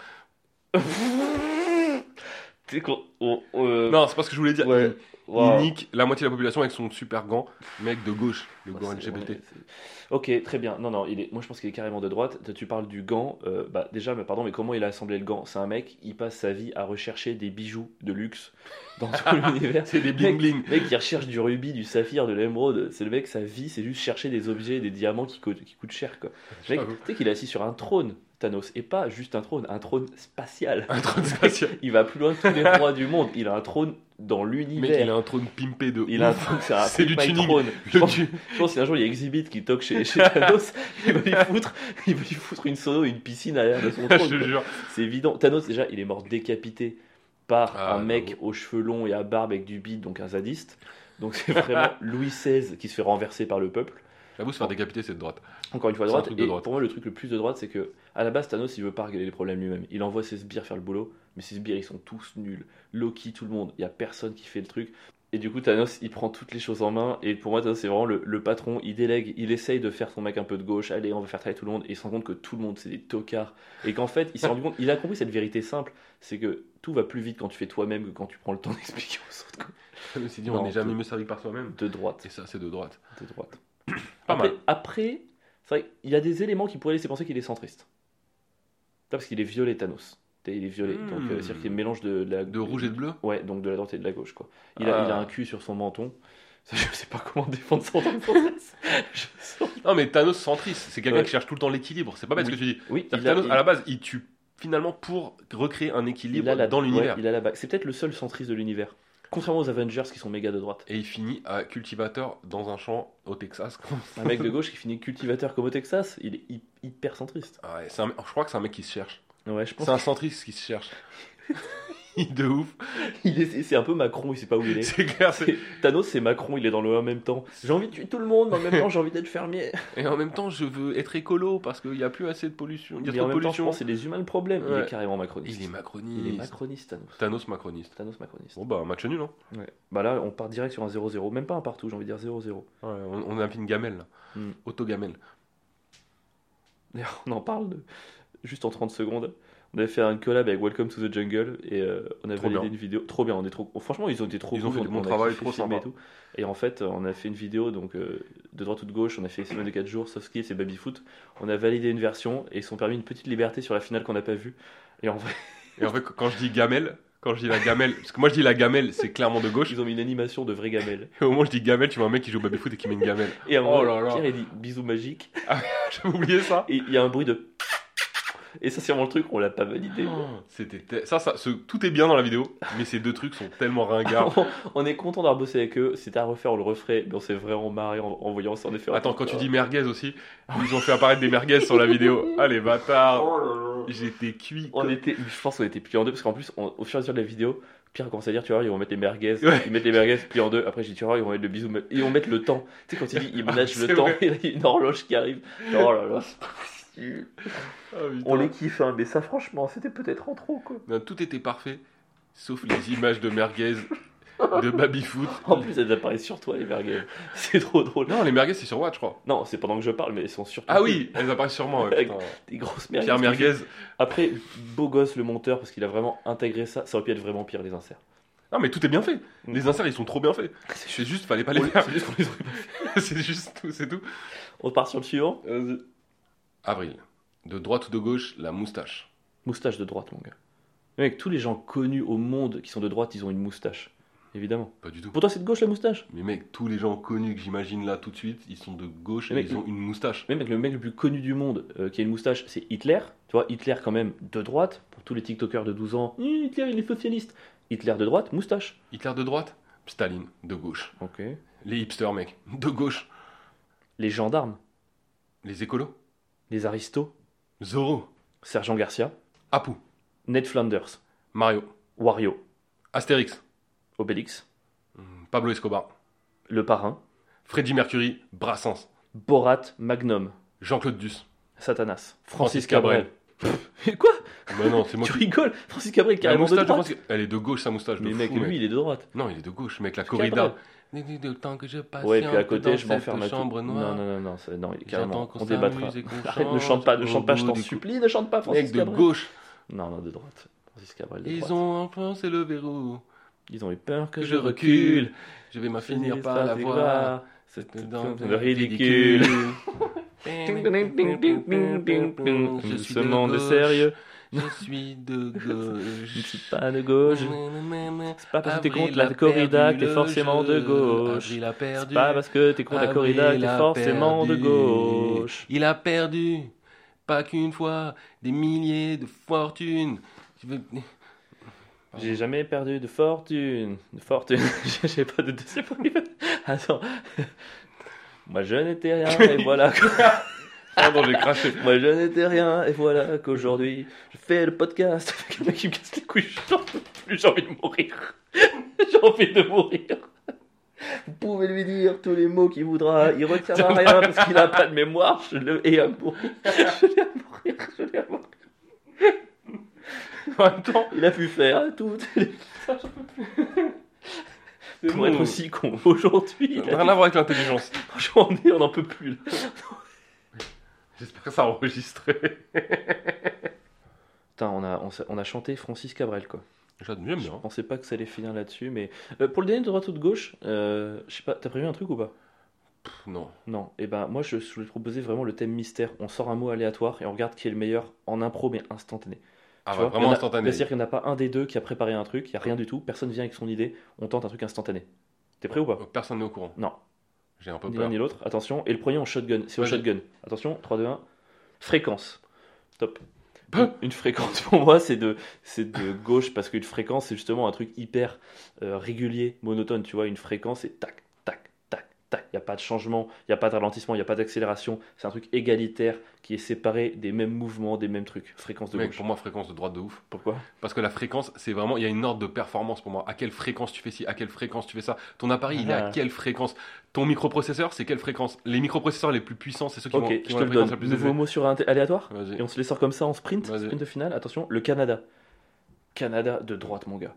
Tu sais qu'on. on- euh, Non, c'est pas ce que je voulais dire. Ouais. Il, Wow. il nique la moitié de la population avec son super gant, mec de gauche, le Ouais, gant c'est- LGBT. ouais, c'est- ok, très bien. Non, non, il est... moi je pense qu'il est carrément de droite. Tu parles du gant. euh, bah, déjà, mais pardon, mais comment il a assemblé le gant? C'est un mec, il passe sa vie à rechercher des bijoux de luxe dans tout l'univers. C'est des bling bling. Le mec qui recherche du rubis, du saphir, de l'émeraude, c'est le mec, sa vie, c'est juste chercher des objets, des diamants qui, coûtent- qui coûtent cher. Quoi. Le mec, J'avoue. tu sais qu'il est assis sur un trône, Thanos, et pas juste un trône, un trône spatial. Un trône spatial. Il va plus loin que tous les rois du monde. Il a un trône dans Mec, l'univers. il a un trône pimpé de Il a un trône, c'est du tuning. Throne. Je pense, tu- je pense que si un jour il y a Exhibit qui toque chez, chez Thanos, il va lui foutre, il va lui foutre une sono et une piscine à l'air de son Je trône. te quoi. jure. C'est évident. Thanos, déjà, il est mort décapité par Ah, un mec aux cheveux longs et à barbe avec du bide, donc un zadiste. Donc c'est vraiment Louis XVI qui se fait renverser par le peuple. J'avoue, se faire décapiter, c'est de droite. Encore une fois, un droite. truc de Et droite. pour moi, le truc le plus de droite, c'est que à la base, Thanos, il veut pas régler les problèmes lui-même. Il envoie ses sbires faire le boulot, mais ses sbires, ils sont tous nuls. Loki, tout le monde. Il y a personne qui fait le truc. Et du coup, Thanos, il prend toutes les choses en main. Et pour moi, Thanos, c'est vraiment le, le patron. Il délègue, il essaye de faire son mec un peu de gauche. Allez, on va faire travailler tout le monde. Et il se rend compte que tout le monde, c'est des tocards. Et qu'en fait, il s'est rendu compte, il a compris cette vérité simple c'est que tout va plus vite quand tu fais toi-même que quand tu prends le temps d'expliquer aux autres. dit, on n'est jamais mieux servi par soi-même. De droite. Et ça, c'est de droite. De droite. Pas après, mal. après, vrai qu'il y a des éléments qui pourraient laisser penser qu'il est centriste. Parce qu'il est violet Thanos. Il est violet, Hmm. donc euh, c'est-à-dire qu'il un mélange de, de la De rouge et de bleu? Ouais, donc de la droite et de la gauche, quoi. Il, a, Ah. il a un cul sur son menton. Ça, je sais pas comment défendre son centriste. Je sens- Non, mais Thanos centriste, c'est quelqu'un Ouais. qui cherche tout le temps l'équilibre. C'est pas bête Oui. ce que tu dis. Oui, il a, Thanos, il- à la base, il tue finalement pour recréer un il équilibre la, dans l'univers. ouais, il a la bague. C'est peut-être le seul centriste de l'univers. Contrairement aux Avengers qui sont méga de droite. Et il finit à cultivateur dans un champ au Texas. Un mec de gauche qui finit cultivateur comme au Texas, il est hy- hyper centriste. Ah ouais, un- je crois que c'est un mec qui se cherche. Ouais, je pense. C'est un centriste qui se cherche. De ouf. Il est- C'est un peu Macron, il sait pas où il est. C'est clair. c'est- Thanos, c'est Macron, il est dans le en même temps. J'ai envie de tuer tout le monde, mais en même temps, j'ai envie d'être fermier. Et en même temps, je veux être écolo parce qu'il n'y a plus assez de pollution. Il y a Mais trop en de même temps, je pollution. pense c'est les humains le problème. Il est carrément macroniste. Il est macroniste. Il est macroniste, Thanos. Thanos macroniste. Thanos macroniste. Bon bah match nul hein. Ouais. Bah là, on part direct sur un 0-0. Même pas un partout, j'ai envie de dire 0-0. Ouais, on, on a fait une gamelle là. Hmm. Auto-gamelle. D'ailleurs, on en parle de... juste en 30 secondes. On avait fait un collab avec Welcome to the Jungle et euh, on a Trop validé une vidéo. Trop bien, on est trop. Franchement, ils ont été trop Ils ont fait du on- bon travail, trop sympa. Et, tout. et en fait, on a fait une vidéo donc euh, de droite ou de gauche. On a fait semaine de 4 jours, soft skills et baby foot. On a validé une version et ils sont permis une petite liberté sur la finale qu'on n'a pas vue. Et en vrai, Et en fait, quand je dis gamelle, quand je dis la gamelle, parce que moi je dis la gamelle, c'est clairement de gauche. ils ont mis une animation de vraie gamelle. Et au moment où je dis gamelle, tu vois un mec qui joue au baby-foot et qui met une gamelle. Et à un moment, Oh là là. Pierre il dit bisous magique. J'avais oublié ça. Et il y a un bruit de. Et ça, c'est vraiment le truc, on l'a pas validé. Oh, C'était te- ça, ça, ce- tout est bien dans la vidéo, mais ces deux trucs sont tellement ringards. on, on est content d'avoir bossé avec eux. C'était à refaire, on le referait, mais on s'est vraiment marré en, en voyant ça. En effet, Attends, quand tu dis merguez aussi, ils ont fait apparaître des merguez sur la vidéo. Ah les bâtards. Oh. J'étais cuit. On comme- était, je pense qu'on était pliés en deux parce qu'en plus, on- au fur et à mesure de la vidéo, Pierre commence à dire, tu vois, ils vont mettre les merguez, Ouais. ils mettent les merguez pliés en deux. Après, j'ai dit, tu vois, ils vont mettre le bisou, ils vont mettre le temps. Tu sais, quand il dit, ils managent c'est le temps, vrai. il y a une horloge qui arrive. Oh là là, c'est Ah. On les kiffe, hein, mais ça, franchement, c'était peut-être en trop, quoi. Non, tout était parfait, sauf les images de merguez, de baby-foot. En plus, elles apparaissent sur toi, les merguez. C'est trop drôle. Non, les merguez, c'est sur Watch, je crois. Non, c'est pendant que je parle, mais elles sont surtout Ah oui, elles apparaissent sur moi. ouais, des grosses merguez. Pierre Merguez. Après, beau gosse le monteur, parce qu'il a vraiment intégré ça. Ça aurait pu être vraiment pire, les inserts. Non, mais tout est bien fait. Les inserts, ils sont trop bien faits. C'est juste, fallait pas les faire. c'est juste c'est juste tout, c'est tout. On part sur le suivant. Avril. De droite ou de gauche, la moustache. Moustache de droite, mon gars. Mec, tous les gens connus au monde qui sont de droite, ils ont une moustache. Évidemment. Pas du tout. Pour toi, c'est de gauche la moustache? Mais mec, tous les gens connus que j'imagine là tout de suite, ils sont de gauche et mec, ils ont une moustache. Mais mec, le mec le plus connu du monde euh, qui a une moustache, c'est Hitler. Tu vois, Hitler, quand même, de droite. Pour tous les TikTokers de 12 ans, Hitler, il est socialiste. Hitler de droite, moustache. Hitler de droite, Staline de gauche. Ok. Les hipsters, mec, de gauche. Les gendarmes, Les écolos, les aristos, Zorro, Sergent Garcia, Apu, Ned Flanders, Mario, Wario, Astérix, Obélix, hmm, Pablo Escobar, Le Parrain, Freddie Mercury, Brassens, Borat, Magnum, Jean-Claude Duss, Satanas, Francis Francis Cabrel. Cabrel. Quoi Bah non, c'est moi Tu qui. rigoles Francis Cabrel, La carrément de je droite. qu'elle est de gauche, sa moustache. De Mais mec, lui, il est de droite. Non, il est de gauche, mec, la Cabrel. De temps que je patiente Ouais, puis à côté, je m'enferme à chambre Non, noire. non, non, non, non, J'attends carrément. On débattra. Arrête, ne chante pas, ne chante pas, je t'en supplie, ne chante pas, Francis Mec de Cabrel. gauche, Non, non, de droite. Francis Cabrel, ils ont enfoncé le verrou. Ils ont eu peur que je recule. Je vais m'en finir par la voir. C'est Dans le ridicule. Ce de monde est sérieux. Je suis de Je ne gauche. suis pas de gauche. C'est pas parce que t'es contre la corrida que t'es forcément de gauche. C'est perdu. pas parce que t'es contre la corrida que t'es forcément de gauche. Il a perdu, pas qu'une fois, des milliers de fortunes. J'ai jamais perdu de fortune. De fortune. J'ai pas de deuxième. Attends. Moi je n'étais rien et voilà. Pardon, j'ai craché. Moi je n'étais rien et voilà qu'aujourd'hui je fais le podcast avec un mec qui me casse les couilles. J'en peux plus, j'ai envie de mourir. J'ai envie de mourir. Vous pouvez lui dire tous les mots qu'il voudra. Il retiendra rien parce qu'il a pas de mémoire. Je le hais à mourir. Je l'ai à mourir. Je l'ai à mourir. En même temps, Il a pu faire tout. Pour bon. être aussi con aujourd'hui. N'a rien à voir avec l'intelligence. Franchement, on n'en peut plus. là. J'espère que ça a enregistré. Putain, on a, on, a chanté Francis Cabrel, quoi. J'aime Je bien. pensais pas que ça allait finir là-dessus, mais euh, pour le dernier de droite ou de gauche, euh, je sais pas, t'as prévu un truc ou pas? Pff, Non. Non. Et ben moi, je voulais te proposer vraiment le thème mystère. On sort un mot aléatoire et on regarde qui est le meilleur en impro, mais instantané. Ah, Tu vois, vraiment a- instantané. C'est-à-dire qu'il n'y en a pas un des deux qui a préparé un truc, il n'y a rien du tout, personne vient avec son idée, on tente un truc instantané. T'es prêt ou pas? Personne n'est au courant. Non. J'ai un peu Ni l'un ni l'autre, attention. Et le premier en shotgun, c'est au shotgun. Attention, 3, 2, 1. Fréquence. Top. Bah. Une fréquence pour moi, c'est de, c'est de gauche parce qu'une fréquence, c'est justement un truc hyper euh, régulier, monotone. Tu vois, une fréquence, c'est tac. Il n'y a pas de changement, il n'y a pas de ralentissement, il n'y a pas d'accélération. C'est un truc égalitaire qui est séparé des mêmes mouvements, des mêmes trucs. Fréquence de Mec, gauche. pour moi, fréquence de droite de ouf. Pourquoi? Parce que la fréquence, c'est vraiment, il y a une ordre de performance pour moi. À quelle fréquence tu fais ci, à quelle fréquence tu fais ça? Ton appareil, il est à Ah. quelle fréquence? Ton microprocesseur, c'est quelle fréquence? Les microprocesseurs les plus puissants, c'est ceux qui, Ok, vont, qui je ont te la le fréquence donne. la plus Nouveau mot sur un aléatoire? Et on se les sort comme ça en sprint, sprint de finale? Attention, le Canada. Canada de droite, mon gars.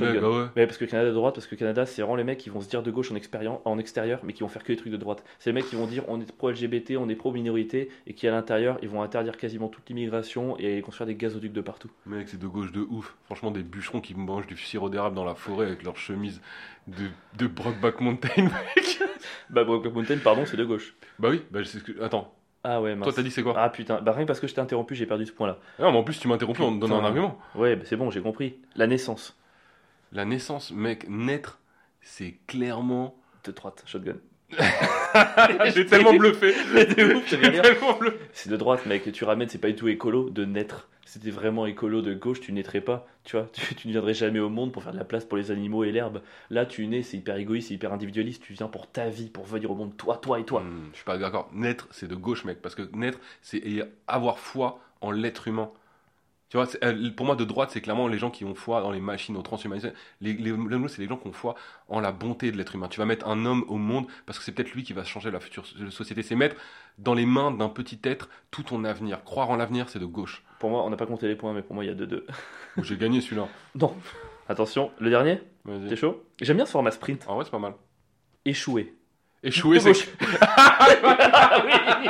Mec, Shotgun. ah ouais. Ouais, parce que Canada de droite, parce que Canada, c'est vraiment les mecs qui vont se dire de gauche en, expérience, en extérieur, mais qui vont faire que des trucs de droite. C'est les mecs qui vont dire on est pro-LGBT, on est pro-minorité, et qui à l'intérieur, ils vont interdire quasiment toute l'immigration et construire des gazoducs de partout. Mec, c'est de gauche de ouf. Franchement, des bûcherons qui mangent du sirop d'érable dans la forêt avec leur chemise de, de Brockback Mountain, mec. Bah, Brokeback Mountain, pardon, c'est de gauche. bah oui, bah c'est ce que. Attends, Ah ouais, mince. toi t'as dit c'est quoi? Ah putain, bah rien que parce que je t'ai interrompu, j'ai perdu ce point-là. Non, mais en plus tu m'as interrompu en me donnant un argument. Ouais, bah, c'est bon, j'ai compris. La naissance La naissance, mec, naître, c'est clairement. de droite, shotgun. J'ai tellement bluffé. C'est de droite, mec. Tu ramènes, c'est pas du tout écolo de naître. C'était vraiment écolo de gauche, tu naîtrais pas. Tu vois, tu, tu ne viendrais jamais au monde pour faire de la place pour les animaux et l'herbe. Là, tu nais, c'est hyper égoïste, c'est hyper individualiste. Tu viens pour ta vie, pour venir au monde, toi, toi et toi. Hmm, je suis pas d'accord. Naître, c'est de gauche, mec. Parce que naître, c'est avoir foi en l'être humain. Tu vois, euh, pour moi, de droite, c'est clairement les gens qui ont foi dans les machines, au transhumanisme. Les, les, les c'est les gens qui ont foi en la bonté de l'être humain. Tu vas mettre un homme au monde parce que c'est peut-être lui qui va changer la future so- société. C'est mettre dans les mains d'un petit être tout ton avenir. Croire en l'avenir, c'est de gauche. Pour moi, on n'a pas compté les points, mais pour moi, il y a 2-2. J'ai gagné celui-là. Non. Attention, le dernier, t'es chaud? J'aime bien ce format sprint. En vrai, c'est pas mal. Échoué. Échouer, De c'est. gauche. ah oui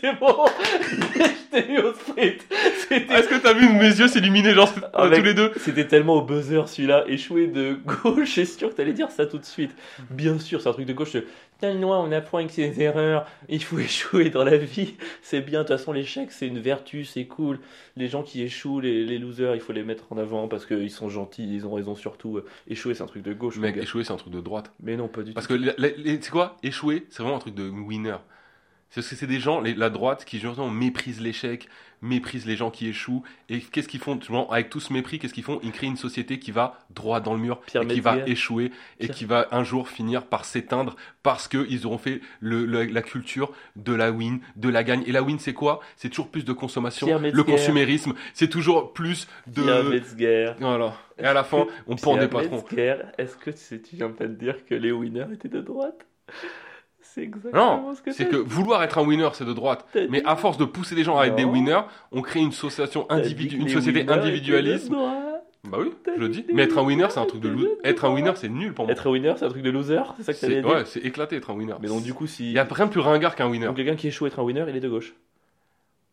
C'est bon Je t'ai eu au sprint Est-ce que t'as vu mes yeux s'illuminer, genre, Ah, tous les deux C'était tellement au buzzer celui-là, échoué de gauche, c'est sûr que t'allais dire ça tout de suite. Bien sûr, c'est un truc de gauche. Tellement on apprend avec ses erreurs, il faut échouer dans la vie, c'est bien. De toute façon, l'échec c'est une vertu, c'est cool. Les gens qui échouent, les, les losers, il faut les mettre en avant parce qu'ils sont gentils, ils ont raison surtout. Euh, Échouer c'est un truc de gauche, Mec, échouer, c'est un truc de droite. Mais non, pas du Parce tout. que, la- les- c'est quoi? Échouer, c'est vraiment un truc de winner. C'est parce que c'est des gens, les- la droite, qui justement méprisent l'échec, méprisent les gens qui échouent. Et qu'est-ce qu'ils font? Justement, Avec tout ce mépris, qu'est-ce qu'ils font? Ils créent une société qui va droit dans le mur, Pierre et qui va échouer, et Pierre- qui va un jour finir par s'éteindre parce qu'ils auront fait le, le- la culture de la win, de la gagne. Et la win, c'est quoi? C'est toujours plus de consommation. Le consumérisme, c'est toujours plus de... Pierre Metzger. Voilà. Et à la fin, on pend des patrons. Est-ce que tu, sais, tu viens pas de dire que les winners étaient de droite? C'est exactement Non, ce que c'est que vouloir être un winner, c'est de droite. Mais à force de pousser les gens à être des winners, on crée une association individu, société individualiste. Bah oui, je le dis. Mais être un winner, c'est un truc de loser. Être un winner, c'est nul pour moi. Être un winner, c'est un truc de loser C'est ça que ouais, c'est éclaté être un winner. Mais donc, du coup, si. il y a rien de plus ringard qu'un winner. Donc, quelqu'un qui échoue à être un winner, il est de gauche.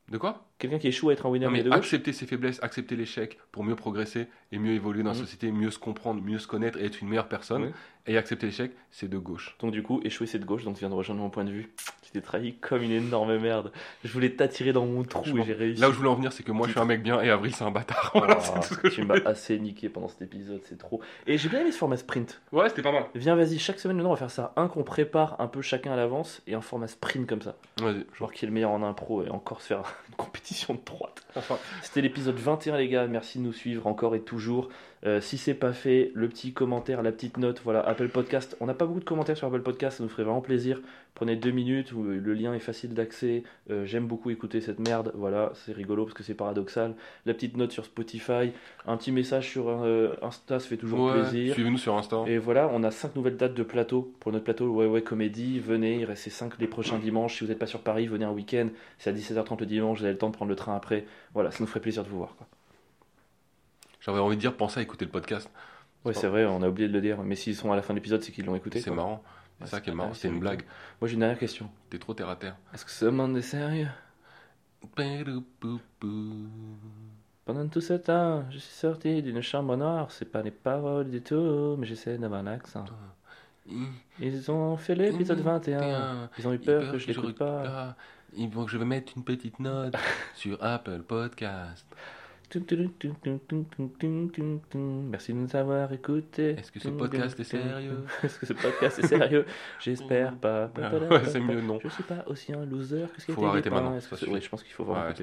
De quoi? Quelqu'un qui échoue à être un winner, Non mais de accepter ses faiblesses, accepter l'échec pour mieux progresser et mieux évoluer dans la Mhm. société, mieux se comprendre, mieux se connaître et être une meilleure personne. Et accepter l'échec, c'est de gauche. Donc, du coup, échouer, c'est de gauche. Donc, tu viens de rejoindre mon point de vue. Tu t'es trahi comme une énorme merde. Je voulais t'attirer dans mon trou et j'ai réussi. Là où je voulais en venir, c'est que moi je suis un mec bien et Avril c'est un bâtard. Oh, Voilà, c'est tout ce que je tu m'as assez niqué pendant cet épisode, c'est trop. Et j'ai bien aimé ce format sprint. Ouais, c'était pas mal. Viens, vas-y, chaque semaine, maintenant, on va faire ça. Un qu'on prépare un peu chacun à l'avance et un format sprint comme ça. Vas-y. Voir qui est le meilleur en impro et encore se faire une compétition Enfin, C'était l'épisode 21, les gars. Merci de nous suivre encore et toujours. Euh, si c'est pas fait, le petit commentaire, la petite note, voilà, Apple Podcast. On n'a pas beaucoup de commentaires sur Apple Podcast, ça nous ferait vraiment plaisir. Prenez deux minutes, où le lien est facile d'accès. Euh, J'aime beaucoup écouter cette merde, voilà, c'est rigolo parce que c'est paradoxal. La petite note sur Spotify, un petit message sur euh, Insta, ça fait toujours ouais, plaisir. suivez-nous sur Insta. Et voilà, on a 5 nouvelles dates de plateau pour notre plateau Ouais Ouais Comédie. Venez, il reste ces 5 les prochains dimanches. Si vous n'êtes pas sur Paris, venez un week-end. C'est à 17h30 le dimanche, vous avez le temps de prendre le train après. Voilà, ça nous ferait plaisir de vous voir. J'avais envie de dire, pensez à écouter le podcast. Ouais, c'est vrai, on a oublié de le dire. Mais s'ils sont à la fin de l'épisode, c'est qu'ils l'ont écouté. C'est marrant. C'est ça qui est marrant, c'est une blague. Moi j'ai une dernière question. T'es trop terre à terre. Est-ce que ce monde est sérieux? Pendant tout ce temps, je suis sorti d'une chambre noire. C'est pas les paroles du tout, mais j'essaie d'avoir un accent. Ils ont fait l'épisode 21. Ils ont eu peur que je l'écoute pas. Il faut que je vais mettre une petite note sur Apple Podcast. Merci de nous avoir écoutés. Est-ce que ce podcast est sérieux Est-ce que ce podcast est sérieux J'espère pas. Ouais, c'est mieux, non. Je suis pas aussi un loser que ce qui Faut arrêter maintenant, je pense qu'il faut vraiment.